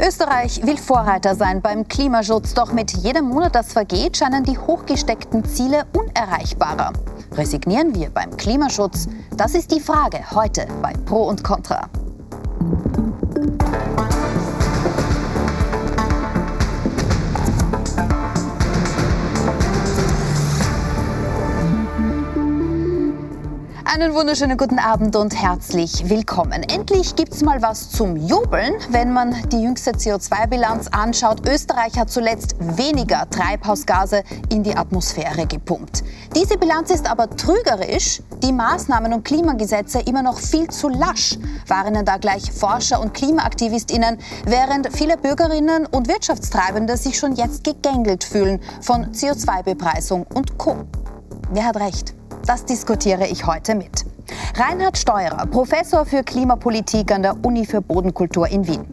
Österreich will Vorreiter sein beim Klimaschutz, doch mit jedem Monat, das vergeht, scheinen die hochgesteckten Ziele unerreichbarer. Resignieren wir beim Klimaschutz? Das ist die Frage heute bei Pro und Contra. Einen wunderschönen guten Abend und herzlich willkommen. Endlich gibt es mal was zum Jubeln, wenn man die jüngste CO2-Bilanz anschaut. Österreich hat zuletzt weniger Treibhausgase in die Atmosphäre gepumpt. Diese Bilanz ist aber trügerisch. Die Maßnahmen und Klimagesetze immer noch viel zu lasch, warnen da gleich Forscher und KlimaaktivistInnen, während viele Bürgerinnen und Wirtschaftstreibende sich schon jetzt gegängelt fühlen von CO2-Bepreisung und Co. Wer hat recht? Das diskutiere ich heute mit. Reinhard Steurer, Professor für Klimapolitik an der Uni für Bodenkultur in Wien.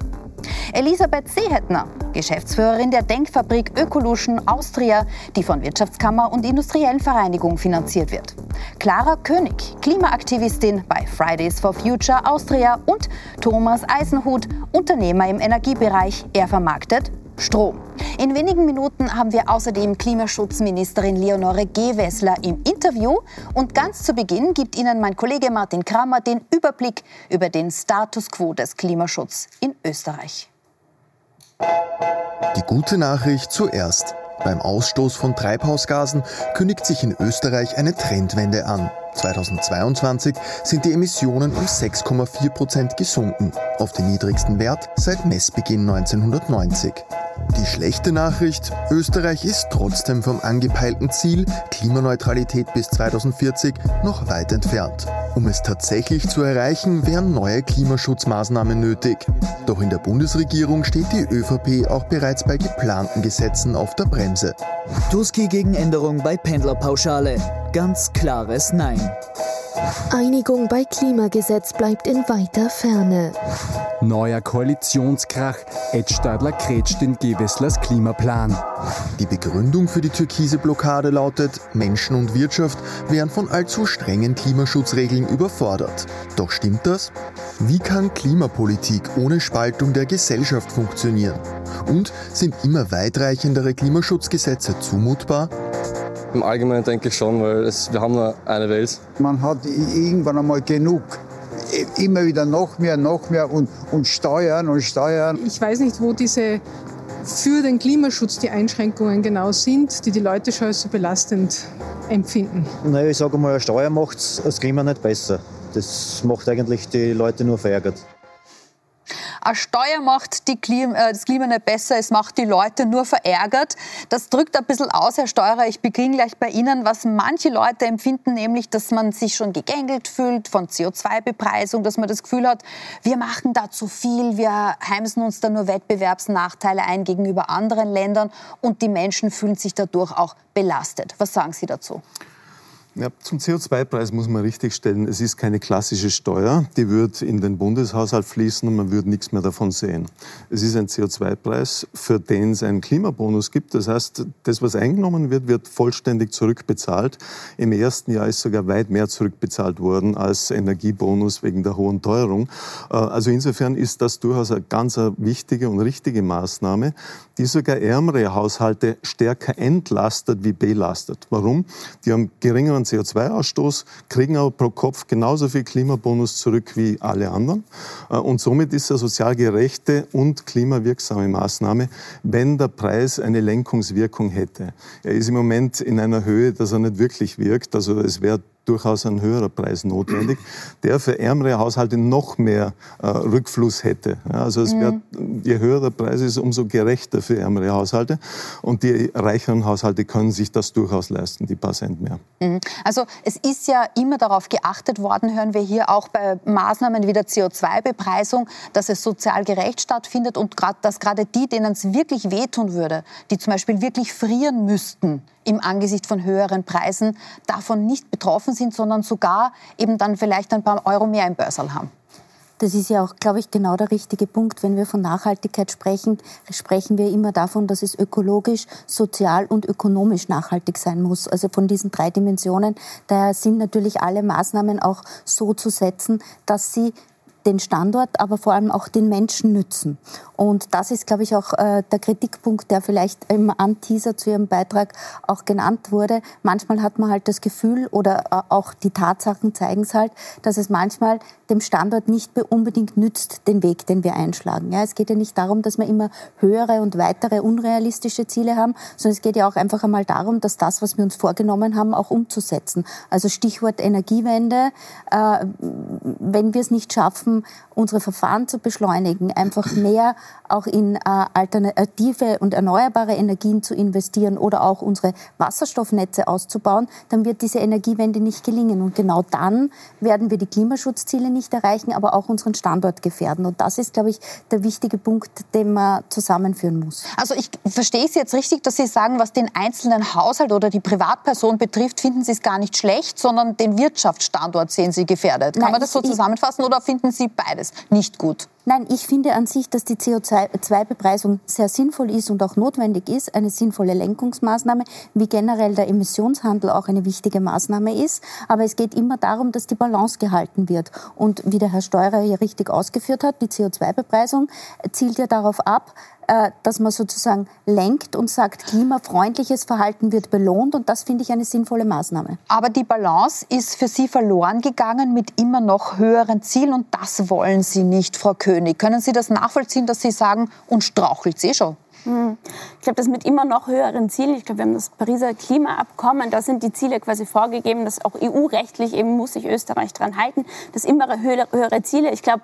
Elisabeth Seehetner, Geschäftsführerin der Denkfabrik Ökolution Austria, die von Wirtschaftskammer und Industriellen Vereinigung finanziert wird. Clara König, Klimaaktivistin bei Fridays for Future Austria und Thomas Eisenhut, Unternehmer im Energiebereich. Er vermarktet Strom. In wenigen Minuten haben wir außerdem Klimaschutzministerin Leonore Gewessler im Interview. Und ganz zu Beginn gibt Ihnen mein Kollege Martin Kramer den Überblick über den Status quo des Klimaschutzes in Österreich. Die gute Nachricht zuerst. Beim Ausstoß von Treibhausgasen kündigt sich in Österreich eine Trendwende an. 2022 sind die Emissionen um 6,4 Prozent gesunken, auf den niedrigsten Wert seit Messbeginn 1990. Die schlechte Nachricht, Österreich ist trotzdem vom angepeilten Ziel Klimaneutralität bis 2040 noch weit entfernt. Um es tatsächlich zu erreichen, wären neue Klimaschutzmaßnahmen nötig. Doch in der Bundesregierung steht die ÖVP auch bereits bei geplanten Gesetzen auf der Bremse. Tuski gegen Änderung bei Pendlerpauschale. Ganz klares Nein. Einigung bei Klimagesetz bleibt in weiter Ferne. Neuer Koalitionskrach. Ed Stadler kretscht in Gewesslers Klimaplan. Die Begründung für die türkise Blockade lautet, Menschen und Wirtschaft wären von allzu strengen Klimaschutzregeln überfordert. Doch stimmt das? Wie kann Klimapolitik ohne Spaltung der Gesellschaft funktionieren? Und sind immer weitreichendere Klimaschutzgesetze zumutbar? Im Allgemeinen denke ich schon, weil es, wir haben nur eine Welt. Man hat irgendwann einmal genug. Immer wieder noch mehr, noch mehr und, und steuern und steuern. Ich weiß nicht, wo diese für den Klimaschutz die Einschränkungen genau sind, die die Leute schon als so belastend empfinden. Naja, ich sage mal, eine Steuer macht das Klima nicht besser. Das macht eigentlich die Leute nur verärgert. Eine Steuer macht Klima, äh, das Klima nicht besser, es macht die Leute nur verärgert. Das drückt ein bisschen aus, Herr Steurer. Ich beginne gleich bei Ihnen, was manche Leute empfinden, nämlich, dass man sich schon gegängelt fühlt von CO2-Bepreisung, dass man das Gefühl hat, wir machen da zu viel, wir heimsen uns da nur Wettbewerbsnachteile ein gegenüber anderen Ländern und die Menschen fühlen sich dadurch auch belastet. Was sagen Sie dazu? Ja, zum CO2-Preis muss man richtigstellen, es ist keine klassische Steuer, die wird in den Bundeshaushalt fließen und man würde nichts mehr davon sehen. Es ist ein CO2-Preis, für den es einen Klimabonus gibt. Das heißt, das, was eingenommen wird, wird vollständig zurückbezahlt. Im ersten Jahr ist sogar weit mehr zurückbezahlt worden als Energiebonus wegen der hohen Teuerung. Äh, also insofern ist das durchaus eine ganz wichtige und richtige Maßnahme, die sogar ärmere Haushalte stärker entlastet wie belastet. Warum? Die haben geringeren CO2-Ausstoß, kriegen aber pro Kopf genauso viel Klimabonus zurück wie alle anderen. Äh, und somit ist es eine sozial gerechte und klimawirksame Maßnahme, wenn der Preis eine Lenkungswirkung hätte. Er ist im Moment in einer Höhe, dass er nicht wirklich wirkt. Also es wäre durchaus ein höherer Preis notwendig, der für ärmere Haushalte noch mehr äh, Rückfluss hätte. Ja, also es wär, mhm. je höher der Preis ist, umso gerechter für ärmere Haushalte. Und die reicheren Haushalte können sich das durchaus leisten, die paar Cent mehr. Mhm. Also es ist ja immer darauf geachtet worden, hören wir hier auch bei Maßnahmen wie der CO2-Bepreisung, dass es sozial gerecht stattfindet und grad, dass gerade die, denen es wirklich wehtun würde, die zum Beispiel wirklich frieren müssten im Angesicht von höheren Preisen, davon nicht betroffen sind, sondern sogar eben dann vielleicht ein paar Euro mehr im Börsal haben. Das ist ja auch, glaube ich, genau der richtige Punkt. Wenn wir von Nachhaltigkeit sprechen, sprechen wir immer davon, dass es ökologisch, sozial und ökonomisch nachhaltig sein muss. Also von diesen drei Dimensionen. Daher sind natürlich alle Maßnahmen auch so zu setzen, dass sie den Standort, aber vor allem auch den Menschen nützen. Und das ist, glaube ich, auch äh, der Kritikpunkt, der vielleicht im Anteaser zu Ihrem Beitrag auch genannt wurde. Manchmal hat man halt das Gefühl oder äh, auch die Tatsachen zeigen es halt, dass es manchmal dem Standort nicht unbedingt nützt, den Weg, den wir einschlagen. Ja, es geht ja nicht darum, dass wir immer höhere und weitere unrealistische Ziele haben, sondern es geht ja auch einfach einmal darum, dass das, was wir uns vorgenommen haben, auch umzusetzen. Also Stichwort Energiewende. Äh, wenn wir es nicht schaffen, unsere Verfahren zu beschleunigen, einfach mehr auch in äh, alternative und erneuerbare Energien zu investieren oder auch unsere Wasserstoffnetze auszubauen, dann wird diese Energiewende nicht gelingen. Und genau dann werden wir die Klimaschutzziele nicht erreichen, aber auch unseren Standort gefährden. Und das ist, glaube ich, der wichtige Punkt, den man zusammenführen muss. Also ich verstehe es jetzt richtig, dass Sie sagen, was den einzelnen Haushalt oder die Privatperson betrifft, finden Sie es gar nicht schlecht, sondern den Wirtschaftsstandort sehen Sie gefährdet. Kann Nein, man das so zusammenfassen oder finden Sie beides nicht gut? Nein, ich finde an sich, dass die CO2-Bepreisung sehr sinnvoll ist und auch notwendig ist, eine sinnvolle Lenkungsmaßnahme, wie generell der Emissionshandel auch eine wichtige Maßnahme ist. Aber es geht immer darum, dass die Balance gehalten wird. Und wie der Herr Steurer hier richtig ausgeführt hat, die CO2-Bepreisung zielt ja darauf ab, dass man sozusagen lenkt und sagt, klimafreundliches Verhalten wird belohnt. Und das finde ich eine sinnvolle Maßnahme. Aber die Balance ist für Sie verloren gegangen mit immer noch höheren Zielen. Und das wollen Sie nicht, Frau König. Können Sie das nachvollziehen, dass Sie sagen, und strauchelt sie schon? Hm. Ich glaube, das mit immer noch höheren Zielen, ich glaube, wir haben das Pariser Klimaabkommen, da sind die Ziele quasi vorgegeben, dass auch EU-rechtlich eben muss sich Österreich daran halten, dass immer höhere Ziele. Ich glaube,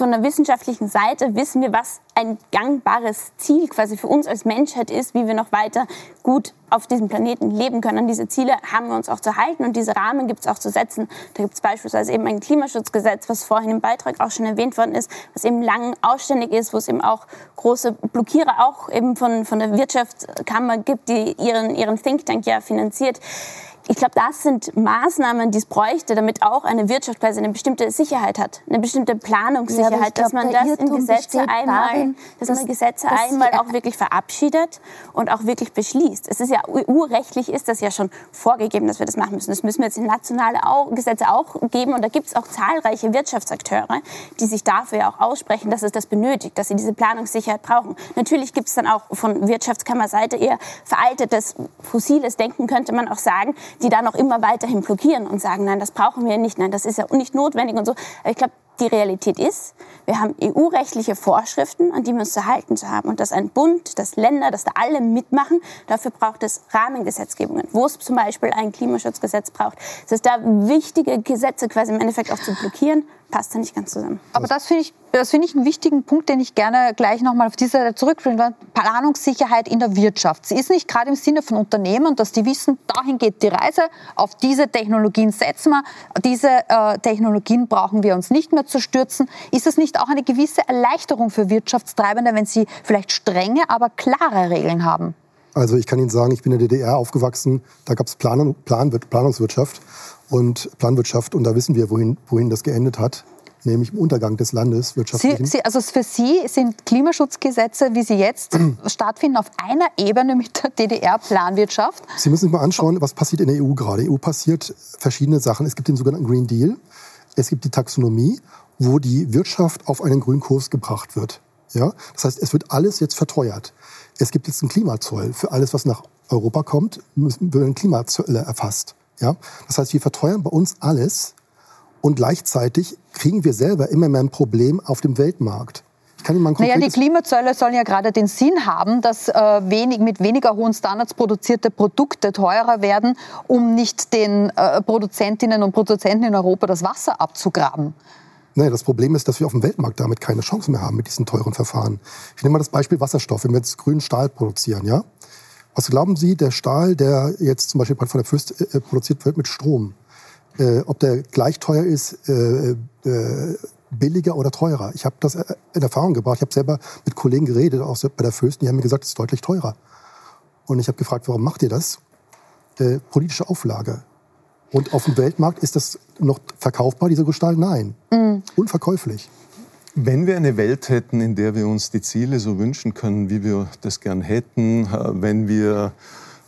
von der wissenschaftlichen Seite wissen wir, was ein gangbares Ziel quasi für uns als Menschheit ist, wie wir noch weiter gut auf diesem Planeten leben können. An diese Ziele haben wir uns auch zu halten und diese Rahmen gibt es auch zu setzen. Da gibt es beispielsweise eben ein Klimaschutzgesetz, was vorhin im Beitrag auch schon erwähnt worden ist, was eben lang ausständig ist, wo es eben auch große Blockierer auch eben von, von der Wirtschaftskammer gibt, die ihren, ihren Think Tank ja finanziert. Ich glaube, das sind Maßnahmen, die es bräuchte, damit auch eine Wirtschaft quasi eine bestimmte Sicherheit hat, eine bestimmte Planungssicherheit, ja, dass man das in Gesetze einmal, darin, dass, dass man Gesetze dass einmal auch wirklich verabschiedet und auch wirklich beschließt. Es ist ja EU-rechtlich ist das ja schon vorgegeben, dass wir das machen müssen. Das müssen wir jetzt in nationale auch, Gesetze auch geben und da gibt es auch zahlreiche Wirtschaftsakteure, die sich dafür ja auch aussprechen, dass es das benötigt, dass sie diese Planungssicherheit brauchen. Natürlich gibt es dann auch von Wirtschaftskammerseite eher veraltetes fossiles Denken, könnte man auch sagen, die da noch immer weiterhin blockieren und sagen, nein, das brauchen wir nicht, nein, das ist ja nicht notwendig und so. Ich glaube, die Realität ist, wir haben EU-rechtliche Vorschriften, an die wir uns zu halten zu haben. Und dass ein Bund, dass Länder, dass da alle mitmachen, dafür braucht es Rahmengesetzgebungen, wo es zum Beispiel ein Klimaschutzgesetz braucht. Das heißt, da wichtige Gesetze quasi im Endeffekt auch zu blockieren, passt da nicht ganz zusammen. Aber das finde ich, das finde ich einen wichtigen Punkt, den ich gerne gleich nochmal auf diese Seite zurückbringen Planungssicherheit in der Wirtschaft. Sie ist nicht gerade im Sinne von Unternehmen, dass die wissen, dahin geht die Reise, auf diese Technologien setzen wir, diese äh, Technologien brauchen wir uns nicht mehr zu stürzen. Ist es nicht auch eine gewisse Erleichterung für Wirtschaftstreibende, wenn sie vielleicht strenge, aber klare Regeln haben? Also ich kann Ihnen sagen, ich bin in der DDR aufgewachsen, da gab es Plan, Plan, Planungswirtschaft und Planwirtschaft. Und da wissen wir, wohin, wohin das geendet hat nämlich im Untergang des Landes wirtschaftlichen. Sie, Sie, also für Sie sind Klimaschutzgesetze, wie sie jetzt stattfinden, auf einer Ebene mit der DDR-Planwirtschaft? Sie müssen sich mal anschauen, was passiert in der EU gerade. EU passiert verschiedene Sachen. Es gibt den sogenannten Green Deal, es gibt die Taxonomie, wo die Wirtschaft auf einen grünen Kurs gebracht wird. Ja? Das heißt, es wird alles jetzt verteuert. Es gibt jetzt einen Klimazoll. Für alles, was nach Europa kommt, müssen, ein Klimazoll erfasst. Ja? Das heißt, wir verteuern bei uns alles und gleichzeitig kriegen wir selber immer mehr ein Problem auf dem Weltmarkt. Ich kann Ihnen mal ein naja, die Klimazölle sollen ja gerade den Sinn haben, dass äh, wenig, mit weniger hohen Standards produzierte Produkte teurer werden, um nicht den äh, Produzentinnen und Produzenten in Europa das Wasser abzugraben. Naja, das Problem ist, dass wir auf dem Weltmarkt damit keine Chance mehr haben mit diesen teuren Verfahren. Ich nehme mal das Beispiel Wasserstoff. Wenn wir jetzt grünen Stahl produzieren, ja? Was glauben Sie, der Stahl, der jetzt zum Beispiel von der Fürst äh, produziert wird mit Strom, äh, ob der gleich teuer ist, äh, äh, billiger oder teurer. Ich habe das äh, in Erfahrung gebracht. Ich habe selber mit Kollegen geredet, auch bei der Fürsten, die haben mir gesagt, es ist deutlich teurer. Und ich habe gefragt, warum macht ihr das? Äh, politische Auflage. Und auf dem Weltmarkt ist das noch verkaufbar, dieser Gestalt? Nein. Mhm. Unverkäuflich. Wenn wir eine Welt hätten, in der wir uns die Ziele so wünschen können, wie wir das gern hätten, äh, wenn wir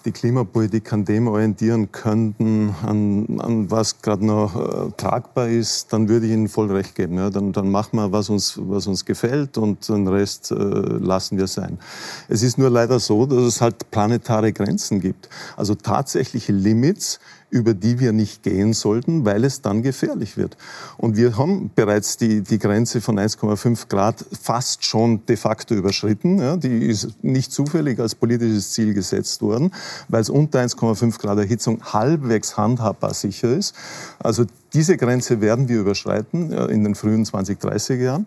die Klimapolitik an dem orientieren könnten, an, an was gerade noch äh, tragbar ist, dann würde ich Ihnen voll recht geben. Ja, dann, dann machen wir, was uns, was uns gefällt und den Rest äh, lassen wir sein. Es ist nur leider so, dass es halt planetare Grenzen gibt. Also tatsächliche Limits, über die wir nicht gehen sollten, weil es dann gefährlich wird. Und wir haben bereits die, die Grenze von 1,5 Grad fast schon de facto überschritten. Ja, die ist nicht zufällig als politisches Ziel gesetzt worden, weil es unter 1,5 Grad Erhitzung halbwegs handhabbar sicher ist. Also diese Grenze werden wir überschreiten in den frühen 2030er Jahren.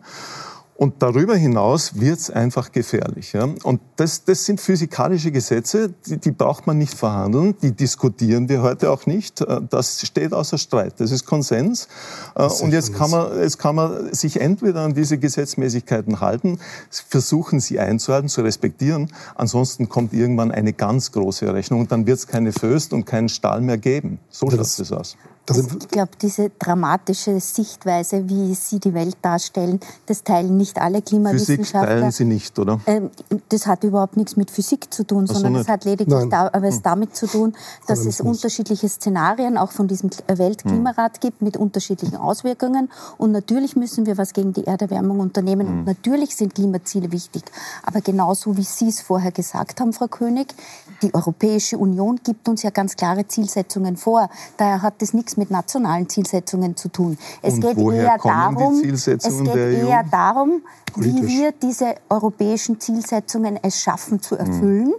Und darüber hinaus wird es einfach gefährlich. Ja? Und das, das sind physikalische Gesetze, die, die braucht man nicht verhandeln, die diskutieren wir heute auch nicht. Äh, das steht außer Streit, das ist Konsens. Äh, das und jetzt kann, man, jetzt kann man sich entweder an diese Gesetzmäßigkeiten halten, versuchen sie einzuhalten, zu respektieren. Ansonsten kommt irgendwann eine ganz große Rechnung und dann wird es keine Föst und keinen Stahl mehr geben. So schaut es aus. Also ich glaube, diese dramatische Sichtweise, wie Sie die Welt darstellen, das teilen nicht alle Klimawissenschaftler. Physik teilen Sie nicht, oder? Ähm, das hat überhaupt nichts mit Physik zu tun, sondern so das hat lediglich da, was hm. damit zu tun, dass es unterschiedliche Szenarien auch von diesem Weltklimarat hm. gibt mit unterschiedlichen Auswirkungen. Und natürlich müssen wir was gegen die Erderwärmung unternehmen. Und hm. natürlich sind Klimaziele wichtig. Aber genauso wie Sie es vorher gesagt haben, Frau König, die Europäische Union gibt uns ja ganz klare Zielsetzungen vor. Daher hat das nichts mit nationalen Zielsetzungen zu tun. Es Und geht eher darum, es geht eher darum, Politisch. wie wir diese europäischen Zielsetzungen es schaffen zu erfüllen mhm.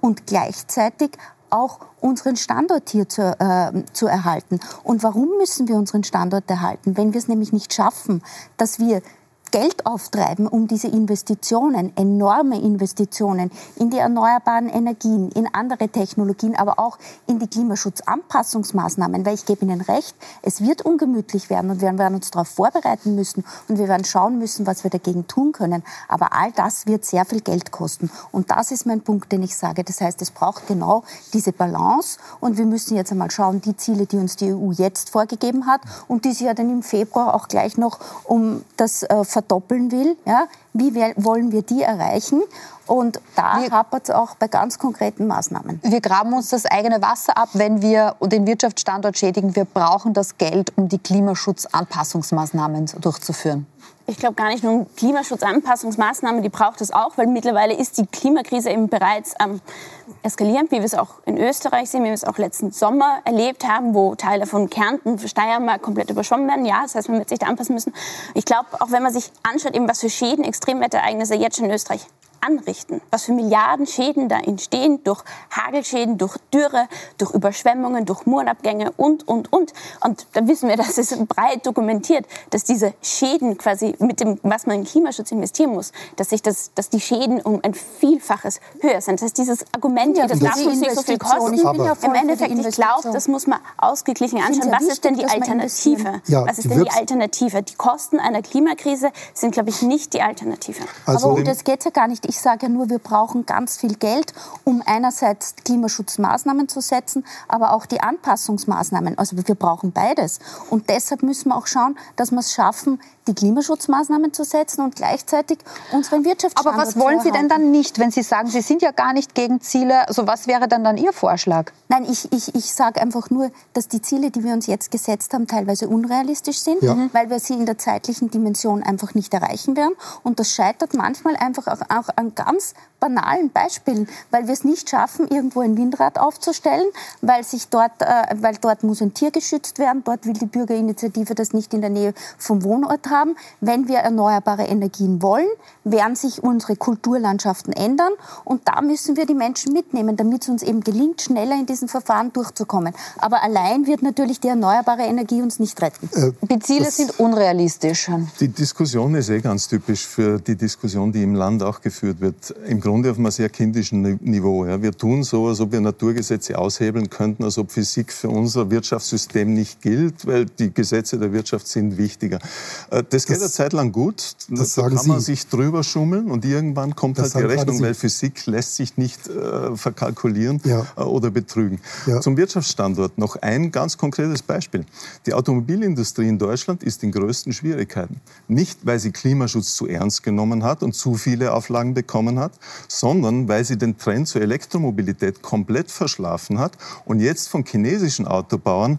und gleichzeitig auch unseren Standort hier zu, äh, zu erhalten. Und warum müssen wir unseren Standort erhalten? Wenn wir es nämlich nicht schaffen, dass wir Geld auftreiben, um diese Investitionen, enorme Investitionen in die erneuerbaren Energien, in andere Technologien, aber auch in die Klimaschutzanpassungsmaßnahmen, weil ich gebe Ihnen recht, es wird ungemütlich werden und wir werden uns darauf vorbereiten müssen und wir werden schauen müssen, was wir dagegen tun können. Aber all das wird sehr viel Geld kosten. Und das ist mein Punkt, den ich sage. Das heißt, es braucht genau diese Balance und wir müssen jetzt einmal schauen, die Ziele, die uns die EU jetzt vorgegeben hat und die sie ja dann im Februar auch gleich noch um das äh, verdoppeln will. Ja? Wie wollen wir die erreichen? Und da hapert es auch bei ganz konkreten Maßnahmen. Wir graben uns das eigene Wasser ab, wenn wir den Wirtschaftsstandort schädigen. Wir brauchen das Geld, um die Klimaschutzanpassungsmaßnahmen durchzuführen. Ich glaube gar nicht nur Klimaschutzanpassungsmaßnahmen, die braucht es auch, weil mittlerweile ist die Klimakrise eben bereits am eskalieren, wie wir es auch in Österreich sehen, wie wir es auch letzten Sommer erlebt haben, wo Teile von Kärnten, Steiermark komplett überschwommen werden. Ja, das heißt, man wird sich da anpassen müssen. Ich glaube, auch wenn man sich anschaut, eben was für Schäden Extremwetterereignisse jetzt schon in Österreich anrichten, was für Milliarden Schäden da entstehen durch Hagelschäden, durch Dürre, durch Überschwemmungen, durch Murenabgänge und, und, und. Und da wissen wir, das ist breit dokumentiert, dass diese Schäden quasi mit dem, was man in Klimaschutz investieren muss, dass sich das, dass die Schäden um ein Vielfaches höher sind. Das heißt, dieses Argument, ja, das darf nicht so viel kosten, im Endeffekt, ich glaube, das muss man ausgeglichen anschauen. Was ist denn die Alternative? Ja, was ist denn die Alternative? Die Kosten einer Klimakrise sind, glaube ich, nicht die Alternative. Also Aber um das geht ja gar nicht. Ich sage ja nur, wir brauchen ganz viel Geld, um einerseits Klimaschutzmaßnahmen zu setzen, aber auch die Anpassungsmaßnahmen. Also wir brauchen beides. Und deshalb müssen wir auch schauen, dass wir es schaffen, die Klimaschutzmaßnahmen zu setzen und gleichzeitig unseren Wirtschaftsstandort Aber was wollen Sie denn dann nicht, wenn Sie sagen, Sie sind ja gar nicht gegen Ziele? Also was wäre dann dann Ihr Vorschlag? Nein, ich, ich, ich sage einfach nur, dass die Ziele, die wir uns jetzt gesetzt haben, teilweise unrealistisch sind, ja. weil wir sie in der zeitlichen Dimension einfach nicht erreichen werden. Und das scheitert manchmal einfach auch, auch an ganz banalen Beispielen, weil wir es nicht schaffen, irgendwo ein Windrad aufzustellen, weil, sich dort, äh, weil dort muss ein Tier geschützt werden, dort will die Bürgerinitiative das nicht in der Nähe vom Wohnort haben. Wenn wir erneuerbare Energien wollen, werden sich unsere Kulturlandschaften ändern und da müssen wir die Menschen mitnehmen, damit es uns eben gelingt, schneller in diesen Verfahren durchzukommen. Aber allein wird natürlich die erneuerbare Energie uns nicht retten. Äh, die Ziele sind unrealistisch. Die Diskussion ist eh ganz typisch für die Diskussion, die im Land auch geführt wird. Im Grunde auf einem sehr kindischen Niveau. Ja. Wir tun so, als ob wir Naturgesetze aushebeln könnten, als ob Physik für unser Wirtschaftssystem nicht gilt, weil die Gesetze der Wirtschaft sind wichtiger. Äh, das geht das, eine Zeit lang gut. Das da kann man Sie. sich drüber schummeln und irgendwann kommt das halt die Rechnung, weil Physik lässt sich nicht äh, verkalkulieren ja. äh, oder betrügen. Ja. Zum Wirtschaftsstandort noch ein ganz konkretes Beispiel. Die Automobilindustrie in Deutschland ist in größten Schwierigkeiten. Nicht, weil sie Klimaschutz zu ernst genommen hat und zu viele Auflagen bekommen hat, sondern weil sie den Trend zur Elektromobilität komplett verschlafen hat und jetzt von chinesischen Autobauern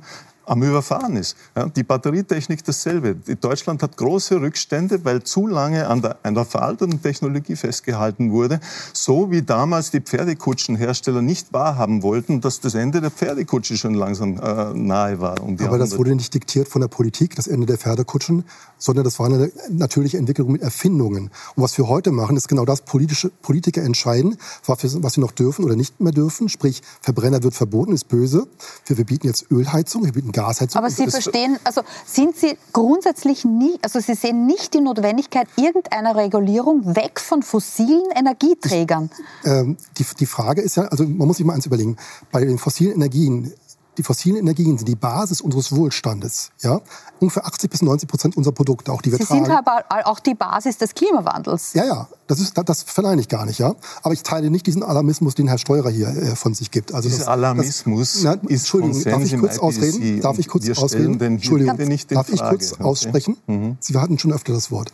am Überfahren ist. Ja, die Batterietechnik dasselbe. Deutschland hat große Rückstände, weil zu lange an der, der veralteten Technologie festgehalten wurde, so wie damals die Pferdekutschenhersteller nicht wahrhaben wollten, dass das Ende der Pferdekutsche schon langsam äh, nahe war. Um Aber das wurde nicht diktiert von der Politik, das Ende der Pferdekutschen, sondern das war eine natürliche Entwicklung mit Erfindungen. Und was wir heute machen, ist genau das, politische Politiker entscheiden, was wir, wir noch dürfen oder nicht mehr dürfen. Sprich, Verbrenner wird verboten, ist böse. Wir verbieten jetzt Ölheizung, wir bieten Gasheizung. Aber Sie verstehen, also sind Sie grundsätzlich nie, also Sie sehen nicht die Notwendigkeit irgendeiner Regulierung weg von fossilen Energieträgern? Ich, ähm, die, die Frage ist ja, also man muss sich mal eins überlegen, bei den fossilen Energien die fossilen Energien sind die Basis unseres Wohlstandes. Ja? Ungefähr 80 bis 90 Prozent unserer Produkte, auch die wir Sie tragen. sind aber auch die Basis des Klimawandels. Ja, ja, das, ist, das verneine ich gar nicht. Ja? Aber ich teile nicht diesen Alarmismus, den Herr Steurer hier äh, von sich gibt. Also Dieser das, Alarmismus das, na, ist Entschuldigung, darf ich kurz ausreden? Darf ich kurz ausreden? Den Entschuldigung, nicht darf ich kurz okay. aussprechen? Mhm. Sie hatten schon öfter das Wort.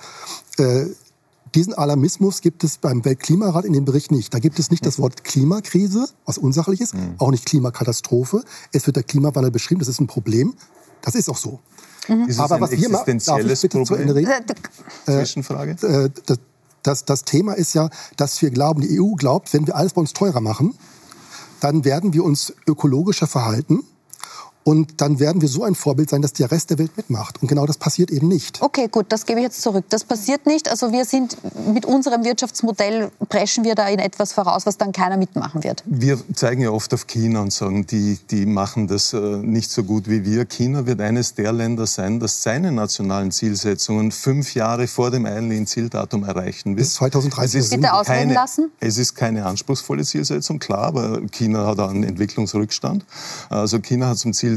Äh, diesen Alarmismus gibt es beim Weltklimarat in dem Bericht nicht. Da gibt es nicht das Wort Klimakrise, was unsachlich ist, mhm. auch nicht Klimakatastrophe. Es wird der Klimawandel beschrieben, das ist ein Problem. Das ist auch so. Mhm. Ist Aber was wir machen, darf ich bitte Problem? zu Ende reden? Äh, Zwischenfrage. Äh, das, das, das Thema ist ja, dass wir glauben, die EU glaubt, wenn wir alles bei uns teurer machen, dann werden wir uns ökologischer verhalten und dann werden wir so ein Vorbild sein, dass der Rest der Welt mitmacht. Und genau das passiert eben nicht. Okay, gut, das gebe ich jetzt zurück. Das passiert nicht. Also wir sind mit unserem Wirtschaftsmodell preschen wir da in etwas voraus, was dann keiner mitmachen wird. Wir zeigen ja oft auf China und sagen, die, die machen das äh, nicht so gut wie wir. China wird eines der Länder sein, das seine nationalen Zielsetzungen fünf Jahre vor dem eigentlichen Zieldatum erreichen wird. Bis 2030. Es Bitte ausreden lassen. Es ist keine anspruchsvolle Zielsetzung, klar, aber China hat einen Entwicklungsrückstand. Also China hat zum Ziel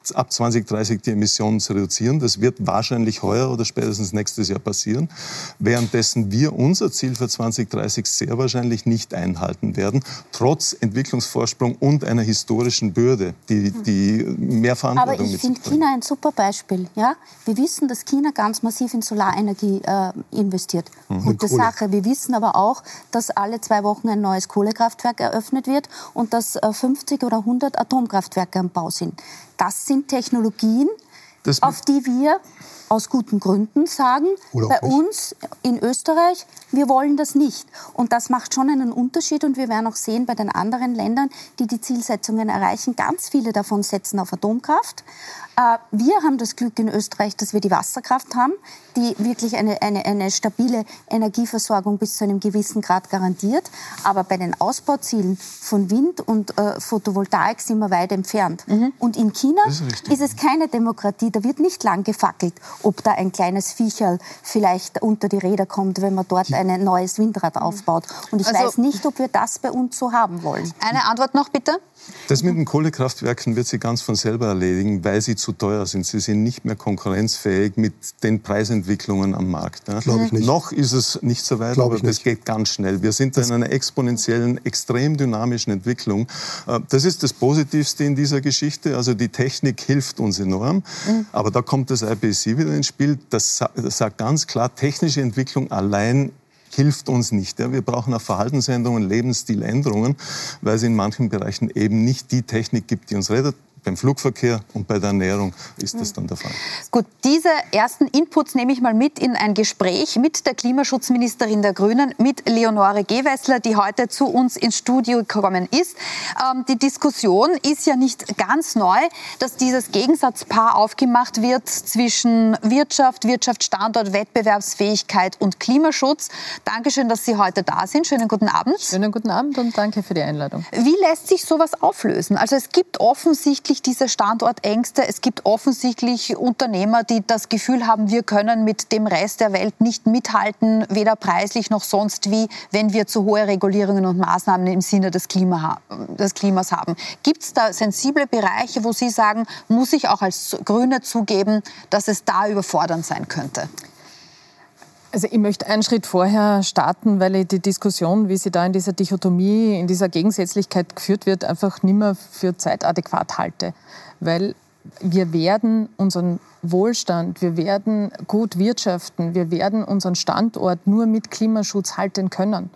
ab 2030 die Emissionen zu reduzieren. Das wird wahrscheinlich heuer oder spätestens nächstes Jahr passieren, währenddessen wir unser Ziel für 2030 sehr wahrscheinlich nicht einhalten werden, trotz Entwicklungsvorsprung und einer historischen Bürde, die, die mehr Verantwortung Aber ich finde China ein super Beispiel. Ja? Wir wissen, dass China ganz massiv in Solarenergie äh, investiert. Mhm. Gute Sache. Wir wissen aber auch, dass alle zwei Wochen ein neues Kohlekraftwerk eröffnet wird und dass äh, 50 oder 100 Atomkraftwerke am Bau sind. Das sind Technologien, auf die wir aus guten Gründen sagen, bei uns in Österreich, wir wollen das nicht. Und das macht schon einen Unterschied und wir werden auch sehen bei den anderen Ländern, die die Zielsetzungen erreichen, ganz viele davon setzen auf Atomkraft. Äh, wir haben das Glück in Österreich, dass wir die Wasserkraft haben, die wirklich eine, eine, eine stabile Energieversorgung bis zu einem gewissen Grad garantiert. Aber bei den Ausbauzielen von Wind und äh, Photovoltaik sind wir weit entfernt. Mhm. Und in China ist, ist, es keine Demokratie. Da wird nicht lang gefackelt, ob da ein kleines Viecherl vielleicht unter die Räder kommt, wenn man dort ein neues Windrad aufbaut. Und ich also, weiß nicht, ob wir das bei uns so haben wollen. Eine Antwort noch, bitte. Das mit den Kohlekraftwerken wird sie ganz von selber erledigen, weil sie zu teuer sind. Sie sind nicht mehr konkurrenzfähig mit den Preisentwicklungen am Markt. Ja. Glaube ich nicht. Noch ist es nicht so weit, aber das geht ganz schnell. Wir sind in einer exponentiellen, extrem dynamischen Entwicklung. Äh, das ist das Positivste in dieser Geschichte. Also die Technik hilft uns enorm. Mhm. Aber da kommt das IPCC wieder ins Spiel. Das sagt ganz klar, technische Entwicklung allein hilft uns nicht. Ja. Wir brauchen auch Verhaltensänderungen, Lebensstiländerungen, weil es in manchen Bereichen eben nicht die Technik gibt, die uns rettet. Beim Flugverkehr und bei der Ernährung ist das dann der Fall. Gut, diese ersten Inputs nehme ich mal mit in ein Gespräch mit der Klimaschutzministerin der Grünen, mit Leonore Gewessler, die heute zu uns ins Studio gekommen ist. Ähm, die Diskussion ist ja nicht ganz neu, dass dieses Gegensatzpaar aufgemacht wird zwischen Wirtschaft, Wirtschaftsstandort, Wettbewerbsfähigkeit und Klimaschutz. Dankeschön, dass Sie heute da sind. Schönen guten Abend. Schönen guten Abend und danke für die Einladung. Wie lässt sich sowas auflösen? Also es gibt offensichtlich offensichtlich diese Standortängste. Es gibt offensichtlich Unternehmer, die das Gefühl haben, wir können mit dem Rest der Welt nicht mithalten, weder preislich noch sonst wie, wenn wir zu hohe Regulierungen und Maßnahmen im Sinne des, Klima, des Klimas haben. Gibt es da sensible Bereiche, wo Sie sagen, muss ich auch als Grüne zugeben, dass es da überfordernd sein könnte? Also ich möchte einen Schritt vorher starten, weil ich die Diskussion, wie sie da in dieser Dichotomie, in dieser Gegensätzlichkeit geführt wird, einfach nicht mehr für zeitadäquat halte. Weil wir werden unseren Wohlstand, wir werden gut wirtschaften, wir werden unseren Standort nur mit Klimaschutz halten können.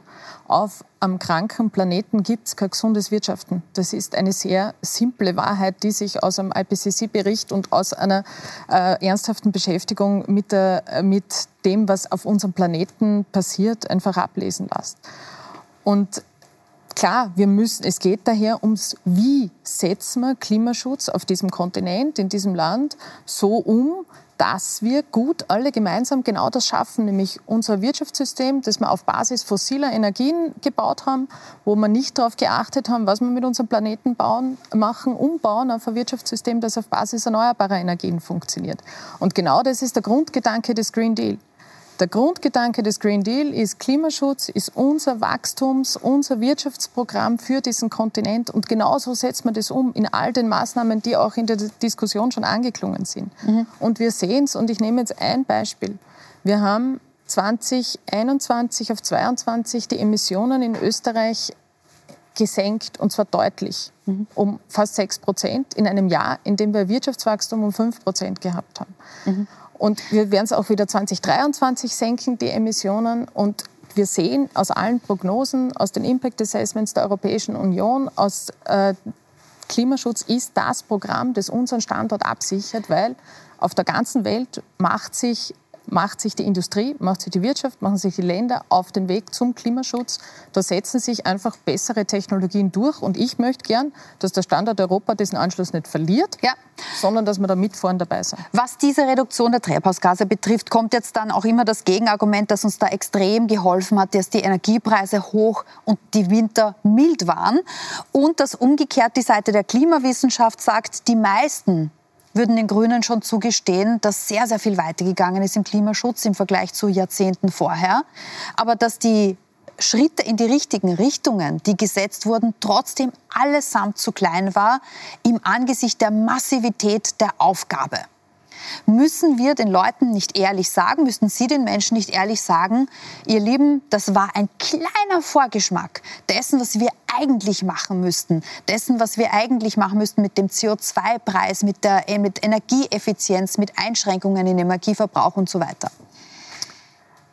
Auf einem kranken Planeten gibt es kein gesundes Wirtschaften. Das ist eine sehr simple Wahrheit, die sich aus einem IPCC-Bericht und aus einer äh, ernsthaften Beschäftigung mit, der, mit dem, was auf unserem Planeten passiert, einfach ablesen lässt. Und Klar, wir müssen, es geht daher ums, wie setzen wir Klimaschutz auf diesem Kontinent, in diesem Land so um, dass wir gut alle gemeinsam genau das schaffen, nämlich unser Wirtschaftssystem, das wir auf Basis fossiler Energien gebaut haben, wo wir nicht darauf geachtet haben, was wir mit unserem Planeten bauen, machen, umbauen auf ein Wirtschaftssystem, das auf Basis erneuerbarer Energien funktioniert. Und genau das ist der Grundgedanke des Green Deal. Der Grundgedanke des Green Deal ist Klimaschutz, ist unser Wachstums-, unser Wirtschaftsprogramm für diesen Kontinent. Und genauso setzt man das um in all den Maßnahmen, die auch in der Diskussion schon angeklungen sind. Mhm. Und wir sehen es, und ich nehme jetzt ein Beispiel. Wir haben 2021 auf 2022 die Emissionen in Österreich gesenkt, und zwar deutlich, mhm. um fast 6 Prozent in einem Jahr, in dem wir Wirtschaftswachstum um 5 Prozent gehabt haben. Mhm. Und wir werden es auch wieder 2023 senken, die Emissionen. Und wir sehen aus allen Prognosen, aus den Impact Assessments der Europäischen Union, aus äh, Klimaschutz ist das Programm, das unseren Standort absichert, weil auf der ganzen Welt macht sich macht sich die Industrie, macht sich die Wirtschaft, machen sich die Länder auf den Weg zum Klimaschutz. Da setzen sich einfach bessere Technologien durch. Und ich möchte gern, dass der Standort Europa diesen Anschluss nicht verliert, ja. sondern dass wir da mitfahren dabei sind. Was diese Reduktion der Treibhausgase betrifft, kommt jetzt dann auch immer das Gegenargument, das uns da extrem geholfen hat, dass die Energiepreise hoch und die Winter mild waren. Und dass umgekehrt die Seite der Klimawissenschaft sagt, die meisten würden den Grünen schon zugestehen, dass sehr, sehr viel weitergegangen ist im Klimaschutz im Vergleich zu Jahrzehnten vorher. Aber dass die Schritte in die richtigen Richtungen, die gesetzt wurden, trotzdem allesamt zu klein war im Angesicht der Massivität der Aufgabe. Müssen wir den Leuten nicht ehrlich sagen, müssen Sie den Menschen nicht ehrlich sagen, ihr Lieben, das war ein kleiner Vorgeschmack dessen, was wir eigentlich machen müssten, dessen, was wir eigentlich machen müssten mit dem CO2-Preis, mit, der, mit Energieeffizienz, mit Einschränkungen in Energieverbrauch und so weiter.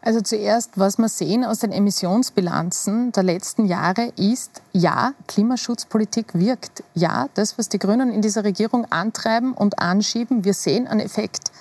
Also zuerst, was wir sehen aus den Emissionsbilanzen der letzten Jahre ist, ja, Klimaschutzpolitik wirkt. Ja, das, was die Grünen in dieser Regierung antreiben und anschieben, wir sehen einen Effekt.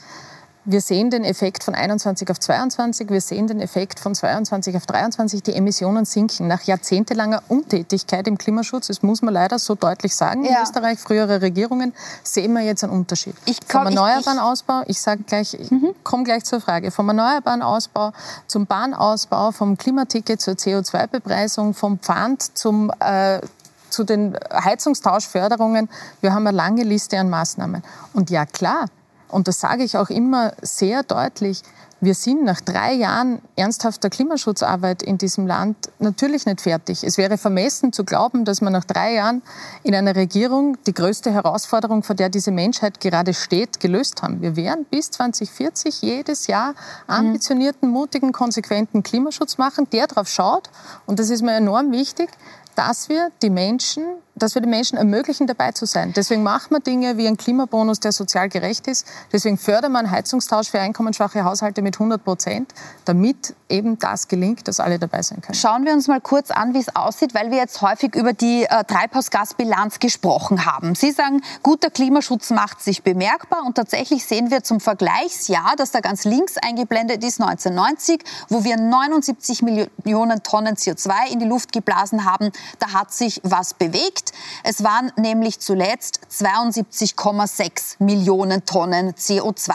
Wir sehen den Effekt von 21 auf 22, wir sehen den Effekt von 22 auf 23. Die Emissionen sinken nach jahrzehntelanger Untätigkeit im Klimaschutz. Das muss man leider so deutlich sagen. Ja. In Österreich, frühere Regierungen, sehen wir jetzt einen Unterschied. Ich komm, vom erneuerbaren ich, Ausbau, ich sage gleich, mhm. komme gleich zur Frage, vom erneuerbaren Ausbau zum Bahnausbau, vom Klimaticket zur CO2-Bepreisung, vom Pfand zum äh, zu den Heizungstauschförderungen. Wir haben eine lange Liste an Maßnahmen. Und ja, klar, und das sage ich auch immer sehr deutlich, wir sind nach drei Jahren ernsthafter Klimaschutzarbeit in diesem Land natürlich nicht fertig. Es wäre vermessen zu glauben, dass wir nach drei Jahren in einer Regierung die größte Herausforderung, vor der diese Menschheit gerade steht, gelöst haben. Wir werden bis 2040 jedes Jahr ambitionierten, mutigen, konsequenten Klimaschutz machen, der darauf schaut, und das ist mir enorm wichtig, dass wir die Menschen dass wir den Menschen ermöglichen, dabei zu sein. Deswegen machen wir Dinge wie einen Klimabonus, der sozial gerecht ist. Deswegen fördern wir einen Heizungstausch für einkommensschwache Haushalte mit 100 Prozent, damit eben das gelingt, dass alle dabei sein können. Schauen wir uns mal kurz an, wie es aussieht, weil wir jetzt häufig über die äh, Treibhausgasbilanz gesprochen haben. Sie sagen, guter Klimaschutz macht sich bemerkbar und tatsächlich sehen wir zum Vergleichsjahr, das da ganz links eingeblendet ist, 1990, wo wir 79 Millionen Tonnen CO2 in die Luft geblasen haben. Da hat sich was bewegt. Es waren nämlich zuletzt 72,6 Millionen Tonnen CO2.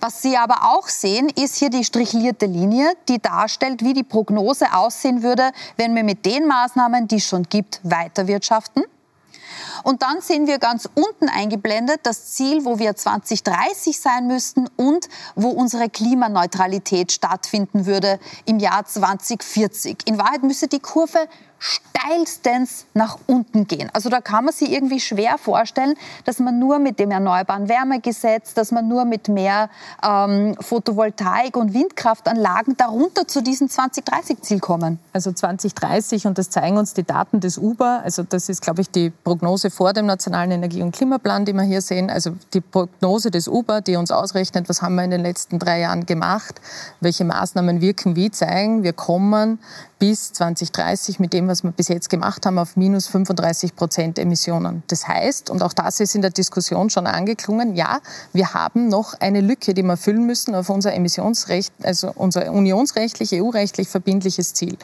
Was Sie aber auch sehen, ist hier die strichlierte Linie, die darstellt, wie die Prognose aussehen würde, wenn wir mit den Maßnahmen, die es schon gibt, weiterwirtschaften. Und dann sehen wir ganz unten eingeblendet das Ziel, wo wir 2030 sein müssten und wo unsere Klimaneutralität stattfinden würde im Jahr 2040. In Wahrheit müsste die Kurve steilstens nach unten gehen. Also da kann man sich irgendwie schwer vorstellen, dass man nur mit dem erneuerbaren Wärmegesetz, dass man nur mit mehr ähm, Photovoltaik und Windkraftanlagen darunter zu diesem 2030-Ziel kommen. Also 2030 und das zeigen uns die Daten des Uber. Also das ist, glaube ich, die Prognose vor dem nationalen Energie- und Klimaplan, die wir hier sehen. Also die Prognose des Uber, die uns ausrechnet, was haben wir in den letzten drei Jahren gemacht, welche Maßnahmen wirken wie, zeigen, wir kommen bis 2030 mit dem, was wir bis jetzt gemacht haben, auf minus 35 Prozent Emissionen. Das heißt, und auch das ist in der Diskussion schon angeklungen, ja, wir haben noch eine Lücke, die wir füllen müssen auf unser Emissionsrecht, also unser unionsrechtlich, EU-rechtlich verbindliches Ziel.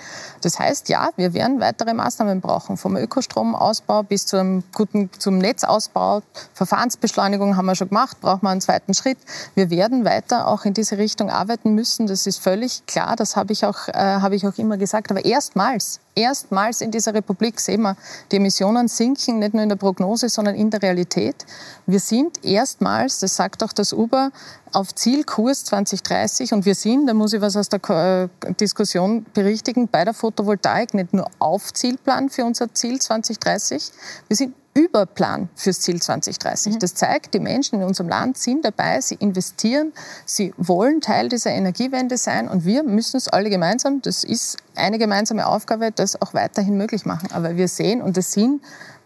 Das heißt, ja, wir werden weitere Maßnahmen brauchen, vom Ökostromausbau bis zum guten, zum Netzausbau. Verfahrensbeschleunigung haben wir schon gemacht, brauchen wir einen zweiten Schritt. Wir werden weiter auch in diese Richtung arbeiten müssen. Das ist völlig klar. Das habe ich auch, äh, habe ich auch immer gesagt aber erstmals, erstmals in dieser Republik sehen wir, die Emissionen sinken, nicht nur in der Prognose, sondern in der Realität. Wir sind erstmals, das sagt auch das Uber, auf Zielkurs 2030 und wir sind, da muss ich was aus der äh, Diskussion berichtigen, bei der Photovoltaik nicht nur auf Zielplan für unser Ziel 2030, wir sind Überplan fürs Ziel 2030. Mhm. Das zeigt, die Menschen in unserem Land sind dabei, sie investieren, sie wollen Teil dieser Energiewende sein und wir müssen es alle gemeinsam, das ist eine gemeinsame Aufgabe, das auch weiterhin möglich machen. Aber wir sehen, und das sind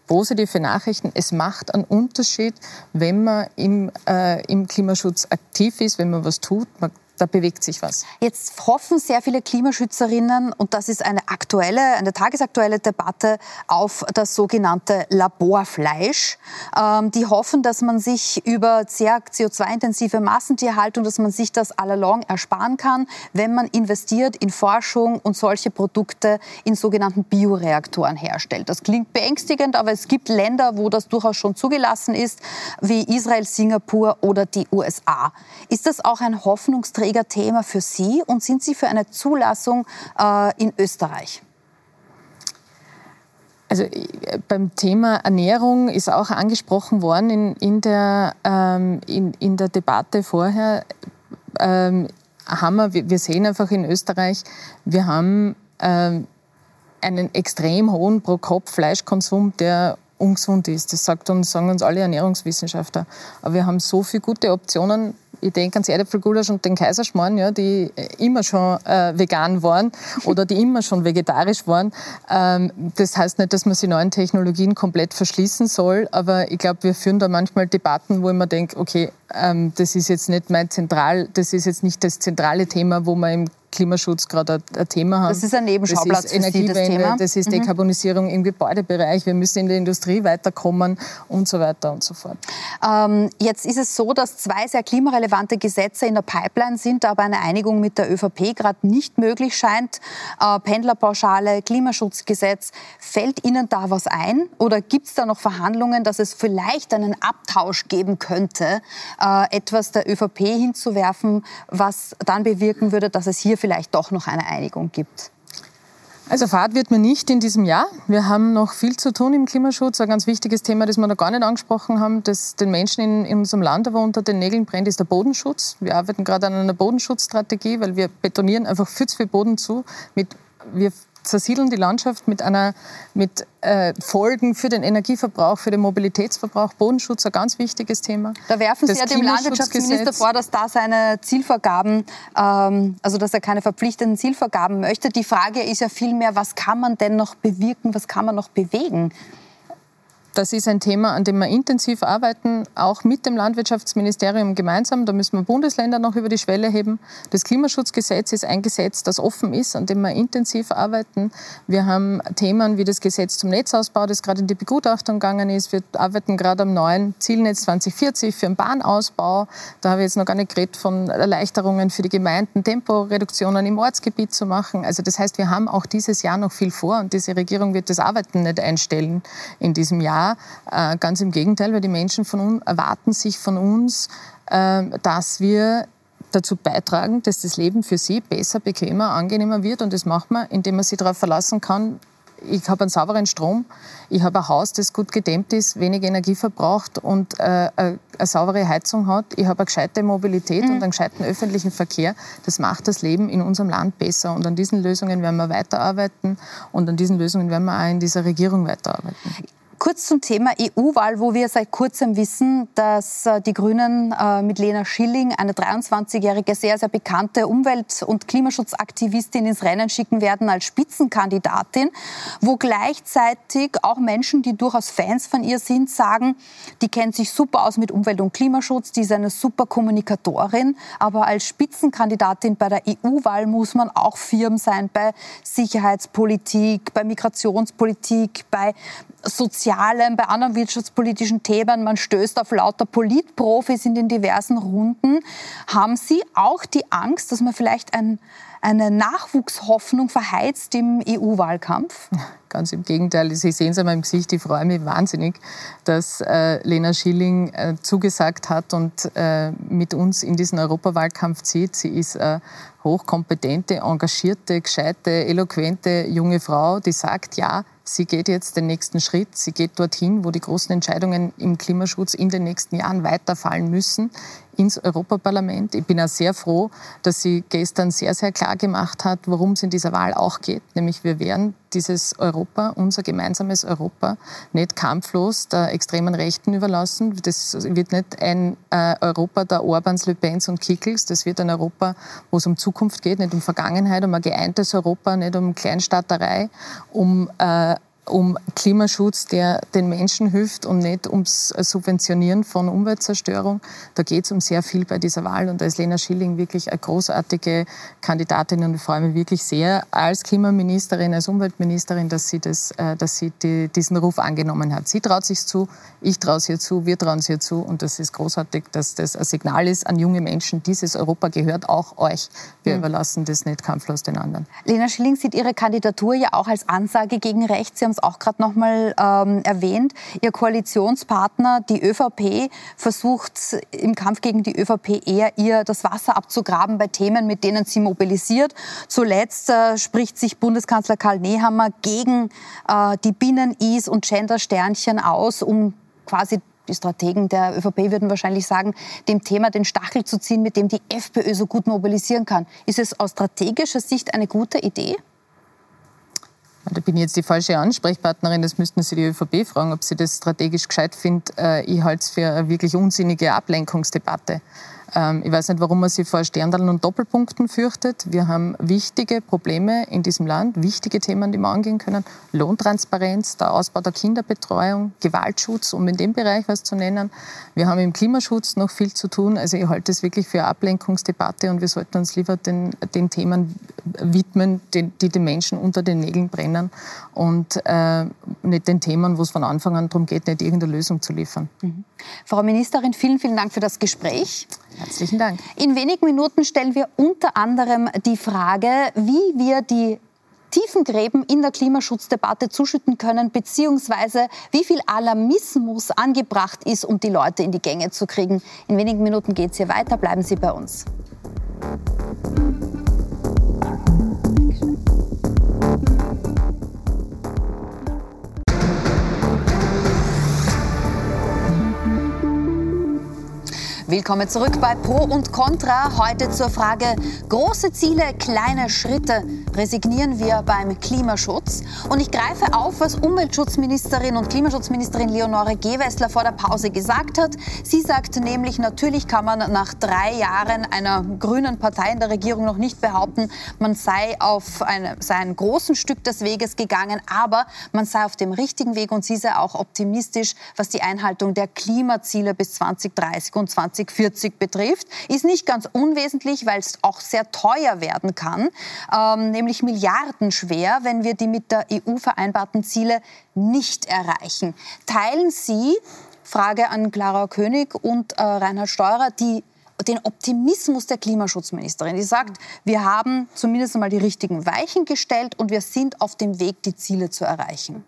positive Nachrichten. Es macht einen Unterschied, wenn man im, äh, im Klimaschutz aktiv ist, wenn man was tut. Man da bewegt sich was. Jetzt hoffen sehr viele Klimaschützerinnen, und das ist eine aktuelle, eine tagesaktuelle Debatte, auf das sogenannte Laborfleisch. Ähm, die hoffen, dass man sich über sehr CO2-intensive Massentierhaltung, dass man sich das allalong ersparen kann, wenn man investiert in Forschung und solche Produkte in sogenannten Bioreaktoren herstellt. Das klingt beängstigend, aber es gibt Länder, wo das durchaus schon zugelassen ist, wie Israel, Singapur oder die USA. Ist das auch ein Hoffnungsträger Thema für Sie und sind Sie für eine Zulassung äh, in Österreich? Also äh, beim Thema Ernährung ist auch angesprochen worden in, in, der, ähm, in, in der Debatte vorher. Ähm, haben wir, wir sehen einfach in Österreich, wir haben ähm, einen extrem hohen Pro-Kopf-Fleischkonsum, der ungesund ist. Das sagt uns, sagen uns alle Ernährungswissenschaftler. Aber wir haben so viele gute Optionen ich denke ans Erdäpfelgulasch und den Kaiserschmarrn, ja, die immer schon äh, vegan waren oder die immer schon vegetarisch waren. Ähm, das heißt nicht, dass man sich neuen Technologien komplett verschließen soll, aber ich glaube, wir führen da manchmal Debatten, wo ich mir denke, okay, das ist jetzt nicht mein zentral, das ist jetzt nicht das zentrale Thema, wo man im Klimaschutz gerade ein Thema haben. Das ist ein Nebenschauplatz das ist Energiewende, das, Thema. das ist mhm. Dekarbonisierung im Gebäudebereich, wir müssen in der Industrie weiterkommen und so weiter und so fort. Ähm, jetzt ist es so, dass zwei sehr klimarelevante Gesetze in der Pipeline sind, aber eine Einigung mit der ÖVP gerade nicht möglich scheint. Äh, Pendlerpauschale, Klimaschutzgesetz. Fällt Ihnen da was ein oder gibt es da noch Verhandlungen, dass es vielleicht einen Abtausch geben könnte, äh, etwas der ÖVP hinzuwerfen, was dann bewirken würde, dass es hier vielleicht doch noch eine Einigung gibt? Also Fahrt wird man nicht in diesem Jahr. Wir haben noch viel zu tun im Klimaschutz. Ein ganz wichtiges Thema, das wir noch gar nicht angesprochen haben, das den Menschen in, in unserem Land aber unter den Nägeln brennt, ist der Bodenschutz. Wir arbeiten gerade an einer Bodenschutzstrategie, weil wir betonieren einfach viel zu viel Boden zu. Mit, wir zersiedeln die Landschaft mit, einer, mit äh, Folgen für den Energieverbrauch, für den Mobilitätsverbrauch. Bodenschutz ein ganz wichtiges Thema. Da werfen Sie ja dem Landwirtschaftsminister vor, dass da seine Zielvorgaben, ähm, also dass er keine verpflichtenden Zielvorgaben möchte. Die Frage ist ja vielmehr, was kann man denn noch bewirken, was kann man noch bewegen? Das ist ein Thema, an dem wir intensiv arbeiten, auch mit dem Landwirtschaftsministerium gemeinsam. Da müssen wir Bundesländer noch über die Schwelle heben. Das Klimaschutzgesetz ist ein Gesetz, das offen ist, an dem wir intensiv arbeiten. Wir haben Themen wie das Gesetz zum Netzausbau, das gerade in die Begutachtung gegangen ist. Wir arbeiten gerade am neuen Zielnetz 2040 für den Bahnausbau. Da habe ich jetzt noch gar nicht geredet von Erleichterungen für die Gemeinden, Temporeduktionen im Ortsgebiet zu machen. Also das heißt, wir haben auch dieses Jahr noch viel vor und diese Regierung wird das Arbeiten nicht einstellen in diesem Jahr. Äh, ganz im Gegenteil, weil die Menschen von uns, erwarten sich von uns, äh, dass wir dazu beitragen, dass das Leben für sie besser, bequemer, angenehmer wird. Und das macht man, indem man sich darauf verlassen kann, ich habe einen sauberen Strom, ich habe ein Haus, das gut gedämmt ist, wenig Energie verbraucht und äh, eine saubere Heizung hat. Ich habe eine gescheite Mobilität mhm. und einen gescheiten öffentlichen Verkehr. Das macht das Leben in unserem Land besser. Und an diesen Lösungen werden wir weiterarbeiten und an diesen Lösungen werden wir auch in dieser Regierung weiterarbeiten. Kurz zum Thema EU-Wahl, wo wir seit kurzem wissen, dass äh, die Grünen äh, mit Lena Schilling eine 23-jährige, sehr, sehr bekannte Umwelt- und Klimaschutzaktivistin ins Rennen schicken werden als Spitzenkandidatin, wo gleichzeitig auch Menschen, die durchaus Fans von ihr sind, sagen, die kennt sich super aus mit Umwelt- und Klimaschutz, die ist eine super Kommunikatorin, aber als Spitzenkandidatin bei der EU-Wahl muss man auch firm sein bei Sicherheitspolitik, bei Migrationspolitik, bei Sozialem, bei anderen wirtschaftspolitischen Themen. Man stößt auf lauter Politprofis in den diversen Runden. Haben Sie auch die Angst, dass man vielleicht ein, eine Nachwuchshoffnung verheizt im EU-Wahlkampf? Ganz im Gegenteil, Sie sehen es an meinem Gesicht, ich freue mich wahnsinnig, dass äh, Lena Schilling äh, zugesagt hat und äh, mit uns in diesen Europawahlkampf zieht. Sie ist äh, hochkompetente, engagierte, gescheite, eloquente junge Frau, die sagt, ja, sie geht jetzt den nächsten Schritt. Sie geht dorthin, wo die großen Entscheidungen im Klimaschutz in den nächsten Jahren weiterfallen müssen ins Europaparlament. Ich bin auch sehr froh, dass sie gestern sehr, sehr klar gemacht hat, worum es in dieser Wahl auch geht. Nämlich wir werden dieses Europa, unser gemeinsames Europa, nicht kampflos der extremen Rechten überlassen. Das wird nicht ein äh, Europa der Orbans, Le Pens und Kickels. Das wird ein Europa, wo es um Zukunft geht, nicht um Vergangenheit, um ein geeintes Europa, nicht um Kleinstaaterei, um äh, um Klimaschutz, der den Menschen hilft und nicht ums Subventionieren von Umweltzerstörung. Da geht es um sehr viel bei dieser Wahl und da ist Lena Schilling wirklich eine großartige Kandidatin und ich freue mich wirklich sehr als Klimaministerin, als Umweltministerin, dass sie, das, äh, dass sie die, diesen Ruf angenommen hat. Sie traut sich zu, ich traue es ihr zu, wir trauen es ihr zu und das ist großartig, dass das ein Signal ist an junge Menschen, dieses Europa gehört auch euch. Wir mhm. überlassen das nicht kampflos den anderen. Lena Schilling sieht ihre Kandidatur ja auch als Ansage gegen rechts. Sie haben es auch gerade noch mal ähm, erwähnt. Ihr Koalitionspartner, die ÖVP, versucht im Kampf gegen die ÖVP eher ihr das Wasser abzugraben bei Themen, mit denen sie mobilisiert. Zuletzt äh, spricht sich Bundeskanzler Karl Nehammer gegen äh, die Binnen-Is und Gender-Sternchen aus, um quasi die Strategen der ÖVP würden wahrscheinlich sagen, dem Thema den Stachel zu ziehen, mit dem die FPÖ so gut mobilisieren kann. Ist es aus strategischer Sicht eine gute Idee? Da bin ich jetzt die falsche Ansprechpartnerin. Das müssten Sie die ÖVP fragen, ob sie das strategisch gescheit findet. Äh, ich halte es für eine wirklich unsinnige Ablenkungsdebatte. Ähm, ich weiß nicht, warum man sich vor Sterndalen und Doppelpunkten fürchtet. Wir haben wichtige Probleme in diesem Land, wichtige Themen, die wir angehen können. Lohntransparenz, der Ausbau der Kinderbetreuung, Gewaltschutz, um in dem Bereich was zu nennen. Wir haben im Klimaschutz noch viel zu tun. Also ich halte es wirklich für eine Ablenkungsdebatte und wir sollten uns lieber den, den Themen widmen, die, die den Menschen unter den Nägeln brennen und äh, nicht den Themen, wo es von Anfang an darum geht, nicht irgendeine Lösung zu liefern. Mhm. Frau Ministerin, vielen, vielen Dank für das Gespräch. Herzlichen Dank. In wenigen Minuten stellen wir unter anderem die Frage, wie wir die tiefen Gräben in der Klimaschutzdebatte zuschütten können, beziehungsweise wie viel Alarmismus angebracht ist, um die Leute in die Gänge zu kriegen. In wenigen Minuten geht es hier weiter. Bleiben Sie bei uns. Willkommen zurück bei Pro und Contra. Heute zur Frage große Ziele, kleine Schritte. Resignieren wir beim Klimaschutz? Und ich greife auf, was Umweltschutzministerin und Klimaschutzministerin Leonore Gewessler vor der Pause gesagt hat. Sie sagt nämlich, natürlich kann man nach drei Jahren einer grünen Partei in der Regierung noch nicht behaupten, man sei auf eine, ein großen Stück des Weges gegangen, aber man sei auf dem richtigen Weg und sie sei auch optimistisch, was die Einhaltung der Klimaziele bis 2030 und 20 2040 betrifft, ist nicht ganz unwesentlich, weil es auch sehr teuer werden kann, ähm, nämlich milliardenschwer, wenn wir die mit der EU vereinbarten Ziele nicht erreichen. Teilen Sie, Frage an Clara König und äh, Reinhard Steurer, die den Optimismus der Klimaschutzministerin. Die sagt, wir haben zumindest einmal die richtigen Weichen gestellt und wir sind auf dem Weg, die Ziele zu erreichen.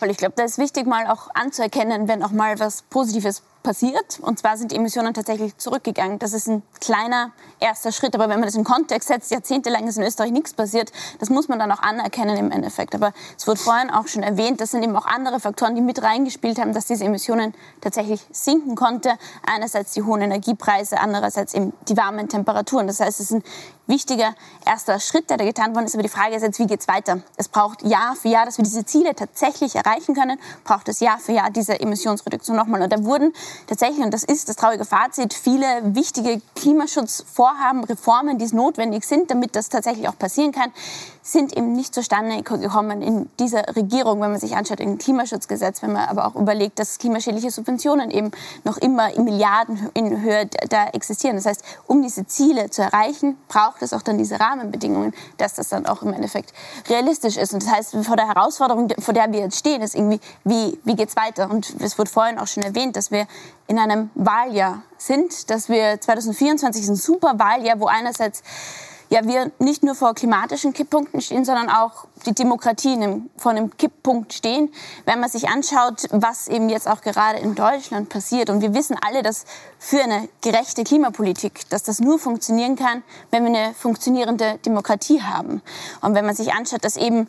Weil ich glaube, da ist wichtig, mal auch anzuerkennen, wenn auch mal was Positives passiert. Und zwar sind die Emissionen tatsächlich zurückgegangen. Das ist ein kleiner erster Schritt. Aber wenn man das in Kontext setzt, jahrzehntelang ist in Österreich nichts passiert, das muss man dann auch anerkennen im Endeffekt. Aber es wurde vorhin auch schon erwähnt, das sind eben auch andere Faktoren, die mit reingespielt haben, dass diese Emissionen tatsächlich sinken konnte. Einerseits die hohen Energiepreise, andererseits eben die warmen Temperaturen. Das heißt, es ist ein wichtiger erster Schritt, der da getan worden ist. Aber die Frage ist jetzt, wie geht es weiter? Es braucht Jahr für Jahr, dass wir diese Ziele tatsächlich erreichen können, braucht es Jahr für Jahr diese Emissionsreduktion nochmal. Und da wurden tatsächlich, und das ist das traurige Fazit, viele wichtige Klimaschutzvorhaben, Reformen, die notwendig sind, damit das tatsächlich auch passieren kann, sind eben nicht zustande gekommen in dieser Regierung, wenn man sich anschaut, im Klimaschutzgesetz, wenn man aber auch überlegt, dass klimaschädliche Subventionen eben noch immer in Milliarden in Höhe da existieren. Das heißt, um diese Ziele zu erreichen, braucht es auch dann diese Rahmenbedingungen, dass das dann auch im Endeffekt realistisch ist. Und das heißt, vor der Herausforderung, vor der wir jetzt stehen, ist irgendwie, wie, wie geht es weiter? Und es wurde vorhin auch schon erwähnt, dass wir in einem Wahljahr sind, dass wir 2024 ist ein super Wahljahr, wo einerseits ja, wir nicht nur vor klimatischen Kipppunkten stehen, sondern auch die Demokratie vor einem Kipppunkt stehen. Wenn man sich anschaut, was eben jetzt auch gerade in Deutschland passiert, und wir wissen alle, dass für eine gerechte Klimapolitik, dass das nur funktionieren kann, wenn wir eine funktionierende Demokratie haben. Und wenn man sich anschaut, dass eben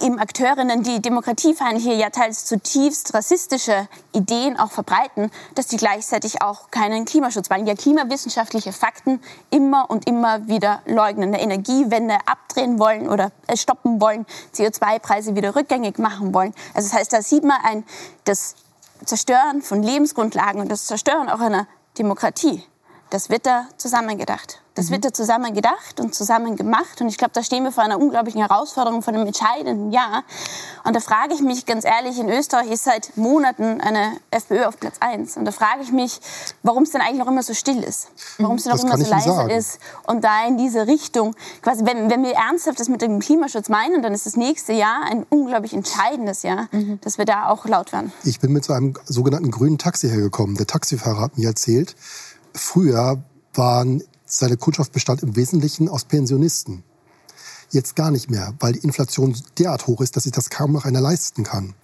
eben Akteurinnen, die demokratiefeindliche, ja teils zutiefst rassistische Ideen auch verbreiten, dass die gleichzeitig auch keinen Klimaschutz wollen, ja klimawissenschaftliche Fakten immer und immer wieder leugnen, eine Energiewende abdrehen wollen oder äh, stoppen wollen, CO2-Preise wieder rückgängig machen wollen. Also das heißt, da sieht man ein, das Zerstören von Lebensgrundlagen und das Zerstören auch einer Demokratie. Das wird da zusammengedacht. Das mhm. wird da zusammen gedacht und zusammen gemacht. Und ich glaube, da stehen wir vor einer unglaublichen Herausforderung, vor einem entscheidenden Jahr. Und da frage ich mich ganz ehrlich, in Österreich ist seit Monaten eine FPÖ auf Platz 1. Und da frage ich mich, warum es denn eigentlich noch immer so still ist. Warum es denn noch immer so leise sagen. ist. Und da in diese Richtung, quasi, wenn, wenn wir ernsthaft das mit dem Klimaschutz meinen, dann ist das nächste Jahr ein unglaublich entscheidendes Jahr, mhm. dass wir da auch laut werden. Ich bin mit so einem sogenannten grünen Taxi hergekommen. Der Taxifahrer hat mir erzählt, früher waren seine Kundschaft bestand im Wesentlichen aus Pensionisten. Jetzt gar nicht mehr, weil die Inflation derart hoch ist, dass sich das kaum noch einer leisten kann.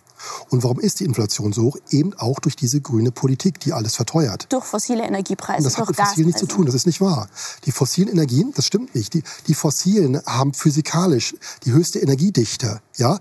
Und warum ist die Inflation so hoch? Eben auch durch diese grüne Politik, die alles verteuert. Durch fossile Energiepreise. Und das hat mit fossilen nichts zu tun, das ist nicht wahr. Die fossilen Energien, das stimmt nicht. Die, die fossilen haben physikalisch die höchste Energiedichte. Ja?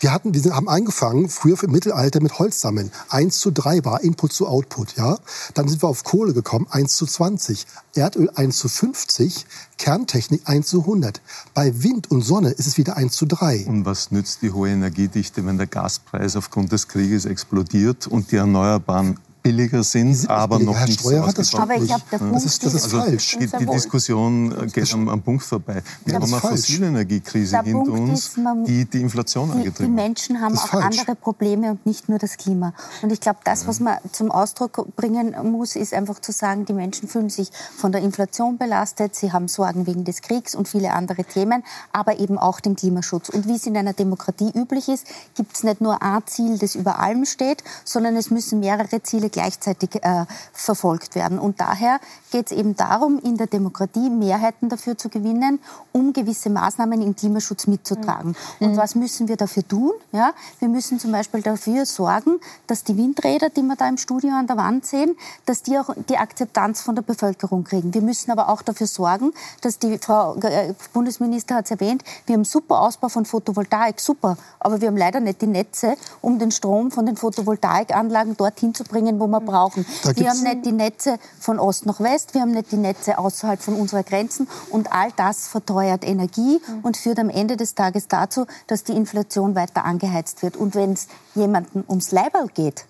Wir, hatten, wir haben angefangen, früher im Mittelalter mit Holzsammeln. 1 zu 3 war Input zu Output. Ja? Dann sind wir auf Kohle gekommen, 1 zu 20. Erdöl 1 zu 50, Kerntechnik 1 zu 100. Bei Wind und Sonne ist es wieder 1 zu 3. Und was nützt die hohe Energiedichte, wenn der Gaspreis aufgrund des Krieges explodiert und die Erneuerbaren billiger sind, aber noch Herr nicht Steuer hat das aber ich glaub, der Punkt das ist, das ist also falsch. Die, die Diskussion geht am, am, Punkt vorbei. Wir haben eine fossile Energiekrise hinter uns, ist, die die Inflation die, angetrieben hat. Die Menschen haben auch falsch. andere Probleme und nicht nur das Klima. Und ich glaube, das, was man zum Ausdruck bringen muss, ist einfach zu sagen, die Menschen fühlen sich von der Inflation belastet, sie haben Sorgen wegen des Kriegs und viele andere Themen, aber eben auch den Klimaschutz. Und wie es in einer Demokratie üblich ist, gibt es nicht nur ein Ziel, das über allem steht, sondern es müssen mehrere Ziele gleichzeitig äh, verfolgt werden. Und daher geht es eben darum, in der Demokratie Mehrheiten dafür zu gewinnen, um gewisse Maßnahmen im Klimaschutz mitzutragen. Mhm. Und mhm. was müssen wir dafür tun? Ja, wir müssen zum Beispiel dafür sorgen, dass die Windräder, die wir da im Studio an der Wand sehen, dass die auch die Akzeptanz von der Bevölkerung kriegen. Wir müssen aber auch dafür sorgen, dass die Frau äh, Bundesminister hat es erwähnt, wir haben super Ausbau von Photovoltaik, super, aber wir haben leider nicht die Netze, um den Strom von den Photovoltaikanlagen dorthin zu bringen, wo wo wir brauchen. Wir haben nicht die Netze von Ost nach West, wir haben nicht die Netze außerhalb von unserer Grenzen und all das verteuert Energie und führt am Ende des Tages dazu, dass die Inflation weiter angeheizt wird. Und wenn es jemandem ums Leiberl geht,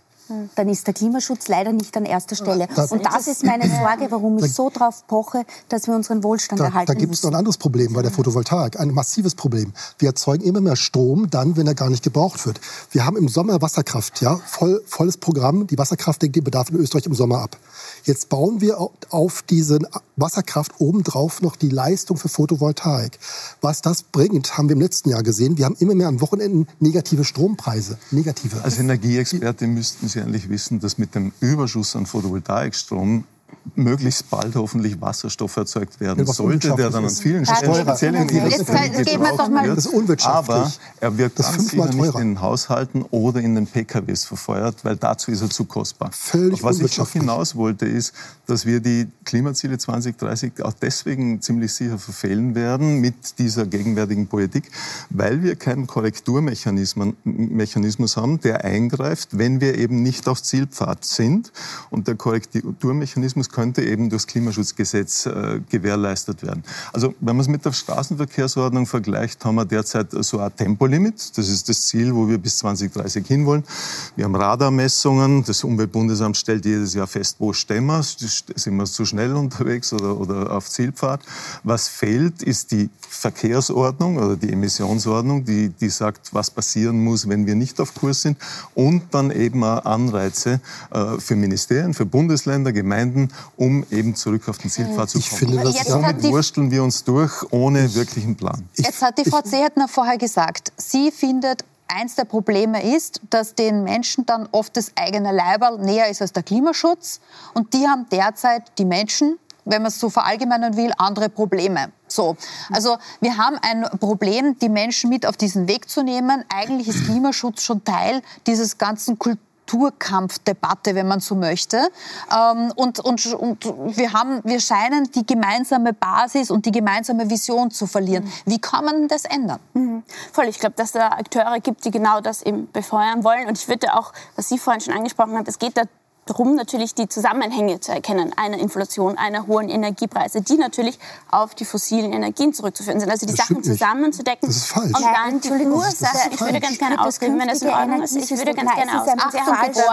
dann ist der Klimaschutz leider nicht an erster Stelle. Das, und das ist meine Sorge, warum ich so darauf poche, dass wir unseren Wohlstand da, erhalten Da gibt es noch ein anderes Problem bei der Photovoltaik, ein massives Problem. Wir erzeugen immer mehr Strom dann, wenn er gar nicht gebraucht wird. Wir haben im Sommer Wasserkraft, ja, voll, volles Programm. Die Wasserkraft deckt den Bedarf in Österreich im Sommer ab. Jetzt bauen wir auf diese Wasserkraft obendrauf noch die Leistung für Photovoltaik. Was das bringt, haben wir im letzten Jahr gesehen. Wir haben immer mehr an Wochenenden negative Strompreise. Negative. Als Energieexperte müssten Sie eigentlich wissen, dass mit dem Überschuss an Photovoltaikstrom möglichst bald hoffentlich Wasserstoff erzeugt werden ja, sollte, der dann an vielen Stellen speziell in ihrer gebraucht wird. Das ist unwirtschaftlich. Aber er wird das ganz sicher nicht in den Haushalten oder in den PKWs verfeuert, weil dazu ist er zu kostbar. Völlig was ich noch hinaus wollte, ist, dass wir die Klimaziele 2030 auch deswegen ziemlich sicher verfehlen werden mit dieser gegenwärtigen Politik, weil wir keinen Korrekturmechanismus haben, der eingreift, wenn wir eben nicht auf Zielpfad sind. Und der Korrekturmechanismus könnte eben durchs Klimaschutzgesetz äh, gewährleistet werden. Also wenn man es mit der Straßenverkehrsordnung vergleicht, haben wir derzeit so ein Tempolimit. Das ist das Ziel, wo wir bis 2030 hinwollen. Wir haben Radarmessungen. Das Umweltbundesamt stellt jedes Jahr fest, wo stehen wir. Sind wir zu schnell unterwegs oder, oder auf Zielpfad? Was fehlt, ist die Verkehrsordnung oder die Emissionsordnung, die, die sagt, was passieren muss, wenn wir nicht auf Kurs sind. Und dann eben auch Anreize äh, für Ministerien, für Bundesländer, Gemeinden, um eben zurück auf den Zielpfad zu kommen. Ich finde, das Damit wursteln wir uns durch ohne wirklichen Plan. Jetzt hat die Frau Zehetner vorher gesagt, sie findet, eins der Probleme ist, dass den Menschen dann oft das eigene Leiberl näher ist als der Klimaschutz. Und die haben derzeit die Menschen, wenn man es so verallgemeinern will, andere Probleme. So. Also wir haben ein Problem, die Menschen mit auf diesen Weg zu nehmen. Eigentlich ist Klimaschutz schon Teil dieses ganzen Kultur Kulturkampfdebatte, wenn man so möchte. Ähm, und, und, und wir, haben, wir scheinen die gemeinsame Basis und die gemeinsame Vision zu verlieren. Mhm. Wie kann man das ändern? Mhm. Voll, ich glaube, dass es da Akteure gibt, die genau das eben befeuern wollen. Und ich würde auch, was Sie vorhin schon angesprochen haben, es geht da darum, natürlich die Zusammenhänge zu erkennen einer Inflation, einer hohen Energiepreise, die natürlich auf die fossilen Energien zurückzuführen sind. Also die das Sachen zusammenzudecken. Das ist falsch. Und dann die Ursache, ich würde ganz gerne ausreden, wenn das in Ordnung ist. Ich würde ganz gerne ausreden.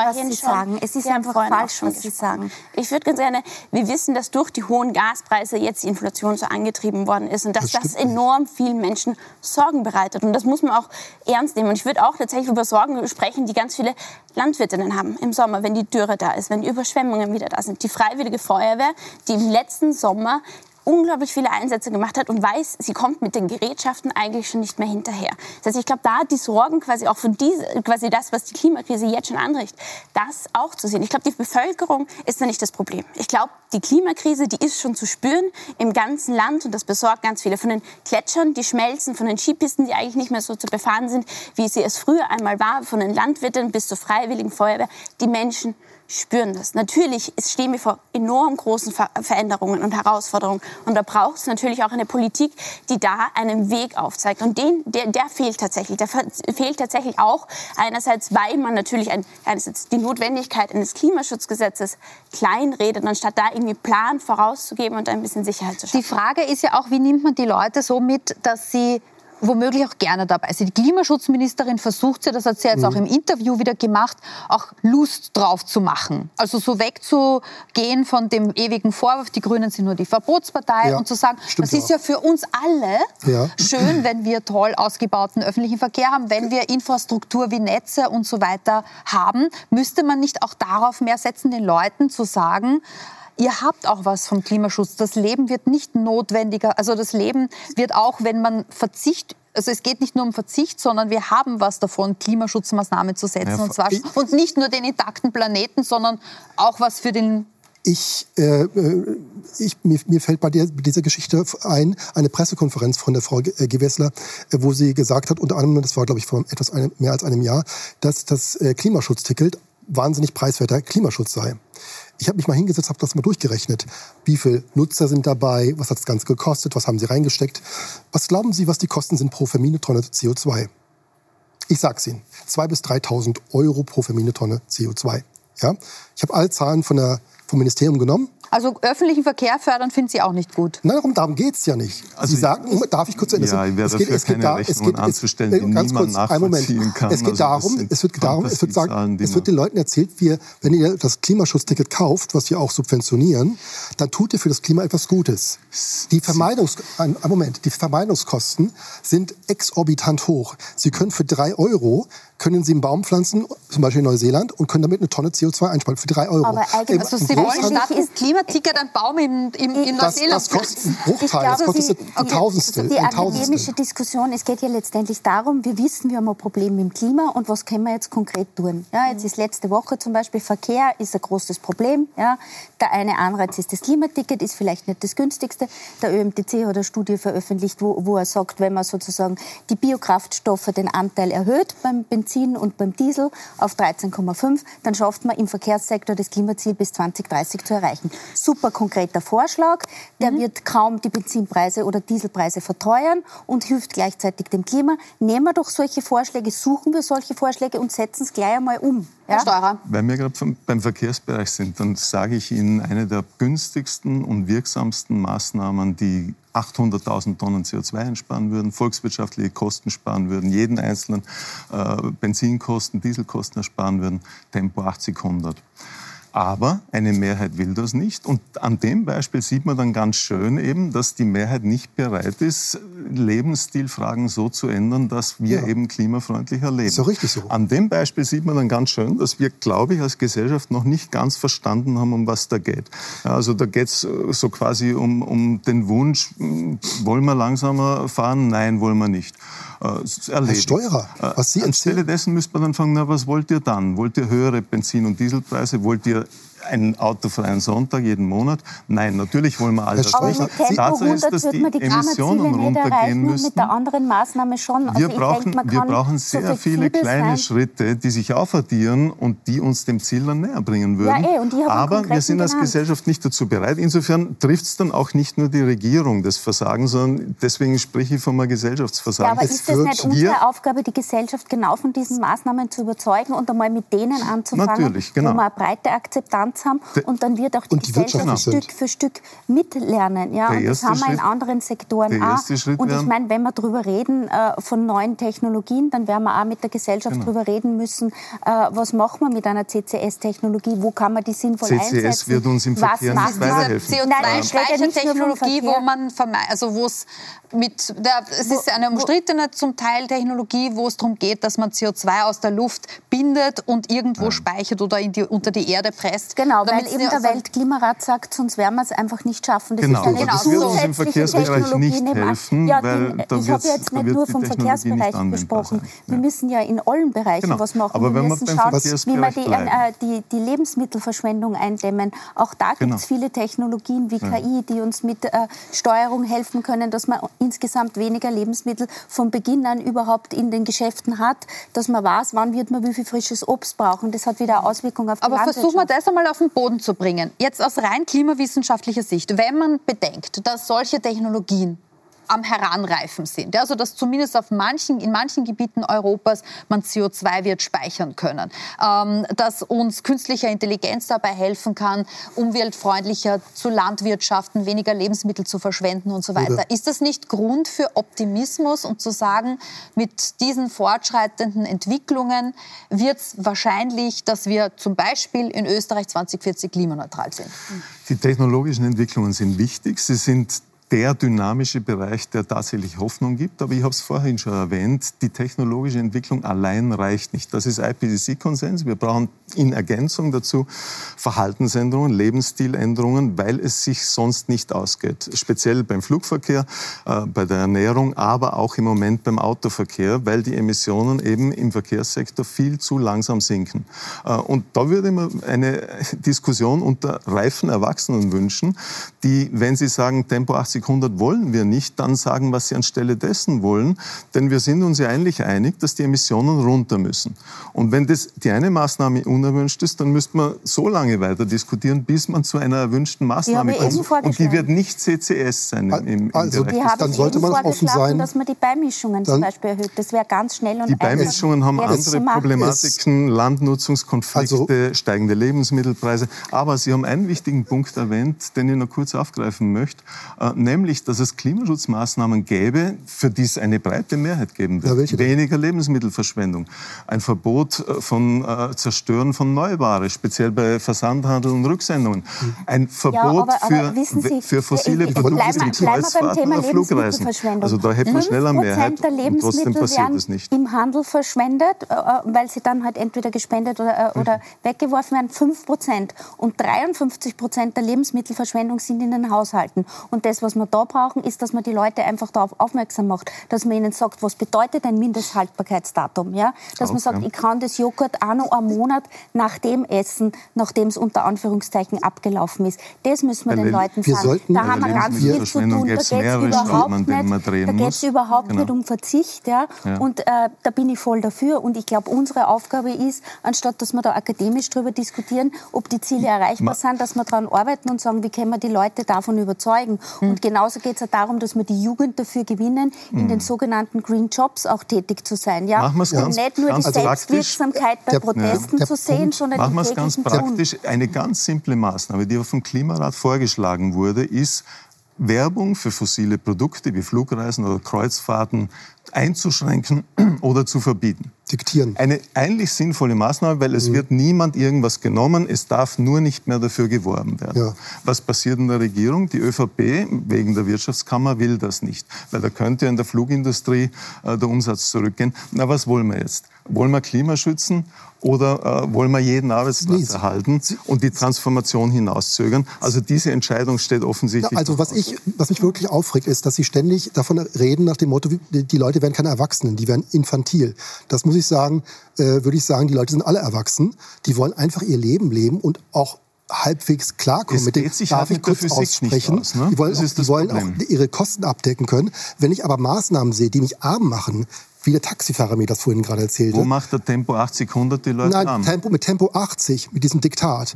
was Sie sagen. Es ist einfach falsch, was Sie sagen. Ich würde ganz gerne, wir wissen, dass durch die hohen Gaspreise jetzt die Inflation so angetrieben worden ist und dass das, das enorm vielen Menschen Sorgen bereitet. Und das muss man auch ernst nehmen. Und ich würde auch tatsächlich über Sorgen sprechen, die ganz viele Landwirtinnen haben im Sommer, wenn die Dürre da ist, wenn die Überschwemmungen wieder da sind. Die Freiwillige Feuerwehr, die im letzten Sommer unglaublich viele Einsätze gemacht hat und weiß, sie kommt mit den Gerätschaften eigentlich schon nicht mehr hinterher. Das heißt, ich glaube, da die Sorgen quasi auch von diese, quasi das, was die Klimakrise jetzt schon anrichtet, das auch zu sehen. Ich glaube, die Bevölkerung ist da nicht das Problem. Ich glaube, die Klimakrise, die ist schon zu spüren im ganzen Land und das besorgt ganz viele. Von den Gletschern, die schmelzen, von den Skipisten, die eigentlich nicht mehr so zu befahren sind, wie sie es früher einmal war, von den Landwirten bis zur Freiwilligen Feuerwehr. Die Menschen spüren das. Natürlich stehen wir vor enorm großen Ver Veränderungen und Herausforderungen. Und da braucht es natürlich auch eine Politik, die da einen Weg aufzeigt. Und den, der, der fehlt tatsächlich. Der fehlt tatsächlich auch einerseits, weil man natürlich ein, einerseits die Notwendigkeit eines Klimaschutzgesetzes kleinredet, anstatt da irgendwie Plan vorauszugeben und ein bisschen Sicherheit zu schaffen. Die Frage ist ja auch, wie nimmt man die Leute so mit, dass sie womöglich auch gerne dabei sind. Die Klimaschutzministerin versucht ja, das hat sie jetzt mhm. auch im Interview wieder gemacht, auch Lust drauf zu machen. Also so wegzugehen von dem ewigen Vorwurf, die Grünen sind nur die Verbotspartei ja, und zu sagen, das ist auch. ja für uns alle ja. schön, wenn wir toll ausgebauten öffentlichen Verkehr haben, wenn wir Infrastruktur wie Netze und so weiter haben, müsste man nicht auch darauf mehr setzen, den Leuten zu sagen, ihr habt auch was vom Klimaschutz. Das Leben wird nicht notwendiger. Also das Leben wird auch, wenn man Verzicht also es geht nicht nur um Verzicht, sondern wir haben was davon, Klimaschutzmaßnahmen zu setzen. Ja, und, zwar, und nicht nur den intakten Planeten, sondern auch was für den ich, äh, äh ich, mir, mir fällt bei der, dieser Geschichte ein, eine Pressekonferenz von der Frau äh, Gewessler, äh, wo sie gesagt hat, unter anderem, das war glaube ich vor etwas mehr als einem Jahr, dass das Klimaschutzticket wahnsinnig preiswerter Klimaschutz sei. Ich habe mich mal hingesetzt, habe das mal durchgerechnet. Wie viele Nutzer sind dabei? Was hat das Ganze gekostet? Was haben Sie reingesteckt? Was glauben Sie, was die Kosten sind pro Vermienetonne CO2? Ich sag's Ihnen. 2.000 bis 3.000 Euro pro Vermienetonne CO2. Ja? Ich habe alle Zahlen von der, vom Ministerium genommen also öffentlichen Verkehr fördern finden Sie auch nicht gut. Nein, darum, darum geht es ja nicht. Also Sie sagen, darf ich kurz Ende Ja, ich werde dafür keine da, es geht, anzustellen, die ganz kurz, einen Moment. Kann. Es geht also darum, es wird darum, es wird, sagen, es wird den Leuten erzählt, wir, wenn ihr das Klimaschutzticket kauft, was wir auch subventionieren, dann tut ihr für das Klima etwas Gutes. Die Vermeidungs, ein, Moment, die Vermeidungskosten sind exorbitant hoch. Sie können für drei Euro können Sie einen Baum pflanzen, zum Beispiel in Neuseeland, und können damit eine Tonne CO2 einsparen für drei Euro. Aber eigentlich, also Sie wollen statt des Klima Klimaticket ein Baum in, in, in Das, Neuseeland das kostet einen Bruchteil, glaube, das kostet die- ein Tausendstel. Die akademische Diskussion, es geht ja letztendlich darum, wir wissen, wir haben ein Problem mit dem Klima und was können wir jetzt konkret tun? Ja, jetzt ist letzte Woche zum Beispiel Verkehr ist ein großes Problem. Ja. Der eine Anreiz ist das Klimaticket, ist vielleicht nicht das günstigste. Der ÖMTC hat eine Studie veröffentlicht, wo, wo er sagt, wenn man sozusagen die Biokraftstoffe den Anteil erhöht beim Benzin und beim Diesel auf 13,5, dann schafft man im Verkehrssektor das Klimaziel bis 2030 zu erreichen. Super konkreter Vorschlag, der wird kaum die Benzinpreise oder Dieselpreise verteuern und hilft gleichzeitig dem Klima. Nehmen wir doch solche Vorschläge, suchen wir solche Vorschläge und setzen es gleich einmal um. Ja? Steurer. Weil wir gerade beim Verkehrsbereich sind, dann sage ich Ihnen, eine der günstigsten und wirksamsten Maßnahmen, die 800.000 Tonnen CO2 einsparen würden, volkswirtschaftliche Kosten sparen würden, jeden einzelnen äh, Benzinkosten, Dieselkosten ersparen würden, Tempo 80-100. Aber eine Mehrheit will das nicht. Und an dem Beispiel sieht man dann ganz schön eben, dass die Mehrheit nicht bereit ist, Lebensstilfragen so zu ändern, dass wir Ja. eben klimafreundlicher leben. Ist doch richtig so. An dem Beispiel sieht man dann ganz schön, dass wir, glaube ich, als Gesellschaft noch nicht ganz verstanden haben, um was da geht. Also da geht es so quasi um, um den Wunsch, mh, wollen wir langsamer fahren? Nein, wollen wir nicht. Äh, ist erledigt. Steuerer, was Sie Äh, Anstelle dessen müsste man dann fragen, na, was wollt ihr dann? Wollt ihr höhere Benzin- und Dieselpreise? Wollt ihr einen autofreien Sonntag jeden Monat? Nein, natürlich wollen wir all das Aber nicht. mit Tempo Tatsache 100 ist, dass wird die man die Emissionen runtergehen erreichen und müssen. mit der anderen Maßnahme schon. Also Wir brauchen, denke, man wir brauchen so sehr viele flexibel kleine sein. Schritte, die sich aufaddieren und die uns dem Ziel dann näher bringen würden. Ja, eh, Aber wir sind als genannt. Gesellschaft nicht dazu bereit. Insofern trifft es dann auch nicht nur die Regierung das Versagen, sondern deswegen spreche ich von einem Ja, Gesellschaftsversagen. aber ist das nicht unsere Aufgabe, die Gesellschaft genau von diesen Maßnahmen zu überzeugen und einmal mit denen anzufangen, Natürlich, genau. wo wir eine breite Akzeptanz haben und dann wird auch die die Gesellschaft Wirtschaft Stück für Stück mitlernen. Ja? Der Und das haben wir in anderen Sektoren der auch. Und ich meine, wenn wir darüber reden äh, von neuen Technologien, dann werden wir auch mit der Gesellschaft Genau. darüber reden müssen, äh, was machen wir mit einer CCS-Technologie, wo kann man die sinnvoll CCS einsetzen. wird uns im Was Verkehr macht nicht weiterhelfen. Nein, ich rede ja nicht nur vom CO2-Speichertechnologie, Verkehr. wo man also wo es mit der, es ist eine umstrittene zum Teil Technologie, wo es darum geht, dass man CO2 aus der Luft bindet und irgendwo speichert oder in die, unter die Erde presst. Genau, weil damit eben sie der Weltklimarat sagt, sonst werden wir es einfach nicht schaffen. Das Genau, ist eine aber das wird uns im zusätzliche Verkehrsbereich Technologie nicht helfen, ja, weil da ich habe jetzt nicht nur vom Verkehrsbereich gesprochen. sein. Wir müssen ja in allen Bereichen Genau. was machen. Aber wir müssen schauen, wie wir die, äh, die, die Lebensmittelverschwendung eindämmen. Auch da gibt Genau. es viele Technologien wie Ja. KI, die uns mit äh, Steuerung helfen können, dass man insgesamt weniger Lebensmittel von Beginn an überhaupt in den Geschäften hat, dass man weiß, wann wird man wie viel frisches Obst brauchen. Das hat wieder eine Auswirkung auf die Aber versuchen wir das einmal auf den Boden zu bringen. Jetzt aus rein klimawissenschaftlicher Sicht, wenn man bedenkt, dass solche Technologien am Heranreifen sind. Also dass zumindest auf manchen, in manchen Gebieten Europas man CO2 wird speichern können. Ähm, dass uns künstliche Intelligenz dabei helfen kann, umweltfreundlicher zu landwirtschaften, weniger Lebensmittel zu verschwenden und so weiter. Oder- Ist das nicht Grund für Optimismus und zu sagen, mit diesen fortschreitenden Entwicklungen wird es wahrscheinlich, dass wir zum Beispiel in Österreich 2040 klimaneutral sind? Die technologischen Entwicklungen sind wichtig. Sie sind der dynamische Bereich, der tatsächlich Hoffnung gibt. Aber ich habe es vorhin schon erwähnt, die technologische Entwicklung allein reicht nicht. Das ist IPCC-Konsens. Wir brauchen in Ergänzung dazu Verhaltensänderungen, Lebensstiländerungen, weil es sich sonst nicht ausgeht. Speziell beim Flugverkehr, äh, bei der Ernährung, aber auch im Moment beim Autoverkehr, weil die Emissionen eben im Verkehrssektor viel zu langsam sinken. Äh, und da würde ich mir eine Diskussion unter reifen Erwachsenen wünschen, die, wenn sie sagen, Tempo 80, 100 wollen wir nicht, dann sagen, was sie anstelle dessen wollen. Denn wir sind uns ja eigentlich einig, dass die Emissionen runter müssen. Und wenn das die eine Maßnahme unerwünscht ist, dann müsste man so lange weiter diskutieren, bis man zu einer erwünschten Maßnahme kommt. Und die wird nicht CCS sein im, im, im Also, Bereich. Haben dann sollte man offen vorgeschlagen, sein. dass man die Beimischungen zum Beispiel erhöht. Das wäre ganz schnell und Die Beimischungen haben andere. Problematiken, Landnutzungskonflikte, Also steigende Lebensmittelpreise. Aber Sie haben einen wichtigen Punkt erwähnt, den ich noch kurz aufgreifen möchte, äh, nämlich, dass es Klimaschutzmaßnahmen gäbe, für die es eine breite Mehrheit geben wird. Ja, Weniger Lebensmittelverschwendung, ein Verbot äh, von äh, Zerstören von Neuware, speziell bei Versandhandel und Rücksendungen, ein Verbot ja, aber, aber für, für fossile ich, Produkte wie Kreuzfahrten oder Flugreisen. Also da hätte man schneller Mehrheit und trotzdem passiert es nicht. im Handel verschwendet, äh, weil sie dann halt entweder gespendet oder, oder mhm. weggeworfen werden, 5 Prozent. Und 53 Prozent der Lebensmittelverschwendung sind in den Haushalten. Und das, was wir da brauchen, ist, dass man die Leute einfach darauf aufmerksam macht, dass man ihnen sagt, was bedeutet ein Mindesthaltbarkeitsdatum. Ja? Dass auch, man sagt, ich kann das Joghurt auch noch einen Monat nach dem essen, nachdem es unter Anführungszeichen abgelaufen ist. Das müssen wir den Leuten wir sagen. da haben wir ganz viel zu tun. Da geht es überhaupt, nicht, überhaupt genau. nicht um Verzicht. Ja? ja. Und äh, da bin ich voll dafür. Und ich glaube, unsere Aufgabe ist, anstatt dass wir da akademisch darüber diskutieren, ob die Ziele erreichbar sind, dass wir daran arbeiten und sagen, wie können wir die Leute davon überzeugen. Mhm. Und genauso geht es darum, dass wir die Jugend dafür gewinnen, in mhm. den sogenannten Green Jobs auch tätig zu sein. Ja? Machen und ganz, nicht nur die also Selbstwirksamkeit bei der, Protesten ja, zu sehen, Punkt, sondern machen wir es ganz praktisch. Eine ganz simple Maßnahme, die vom Klimarat vorgeschlagen wurde, ist, Werbung für fossile Produkte wie Flugreisen oder Kreuzfahrten einzuschränken oder zu verbieten. Diktieren. Eine eigentlich sinnvolle Maßnahme, weil es mhm. wird niemand irgendwas genommen, es darf nur nicht mehr dafür geworben werden. Ja. Was passiert in der Regierung? Die ÖVP wegen der Wirtschaftskammer will das nicht, weil da könnte in der Flugindustrie äh, der Umsatz zurückgehen. Na, was wollen wir jetzt? Wollen wir Klima schützen oder äh, wollen wir jeden Arbeitsplatz Sie, erhalten und die Transformation hinauszögern? Also diese Entscheidung steht offensichtlich. Ja, also was, ich, was mich wirklich aufregt, ist, dass Sie ständig davon reden nach dem Motto, die Leute werden keine Erwachsenen, die werden infantil. Das muss ich sagen, äh, würde ich sagen, die Leute sind alle erwachsen. Die wollen einfach ihr Leben leben und auch halbwegs klarkommen mit dem, darf ich kurz aussprechen. Aus, ne? Die wollen, auch, die wollen auch ihre Kosten abdecken können. Wenn ich aber Maßnahmen sehe, die mich arm machen, wie der Taxifahrer mir das vorhin gerade erzählte. Wo macht der Tempo 80, 100 die Leute Nein, Tempo, mit Tempo 80, mit diesem Diktat,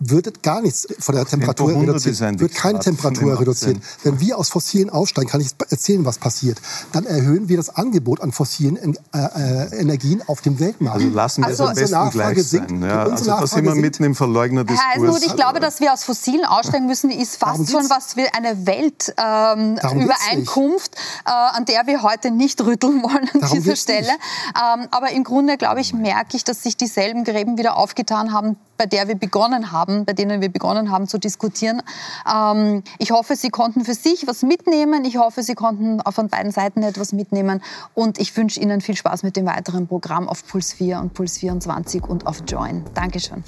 wird gar nichts von der Temperatur reduziert, wird keine Temperatur reduziert. Wenn wir aus fossilen aussteigen, kann ich erzählen, was passiert. Dann erhöhen wir das Angebot an fossilen äh, äh, Energien auf dem Weltmarkt. Also lassen wir also, es am besten Nachfrage gleich sinkt, sein. Ja, also da sind wir mitten im Verleugnerdiskurs. Herr Eisenhut, ich glaube, dass wir aus fossilen aussteigen müssen, ist fast schon was wie eine Weltübereinkunft, ähm, äh, an der wir heute nicht rütteln wollen an Darum dieser Stelle. Ähm, aber im Grunde, glaube ich, merke ich, dass sich dieselben Gräben wieder aufgetan haben, bei der wir begonnen haben, bei denen wir begonnen haben zu diskutieren. Ähm, ich hoffe, Sie konnten für sich was mitnehmen. Ich hoffe, Sie konnten von beiden Seiten etwas mitnehmen. Und ich wünsche Ihnen viel Spaß mit dem weiteren Programm auf Puls 4 und Puls 24 und auf Join. Dankeschön.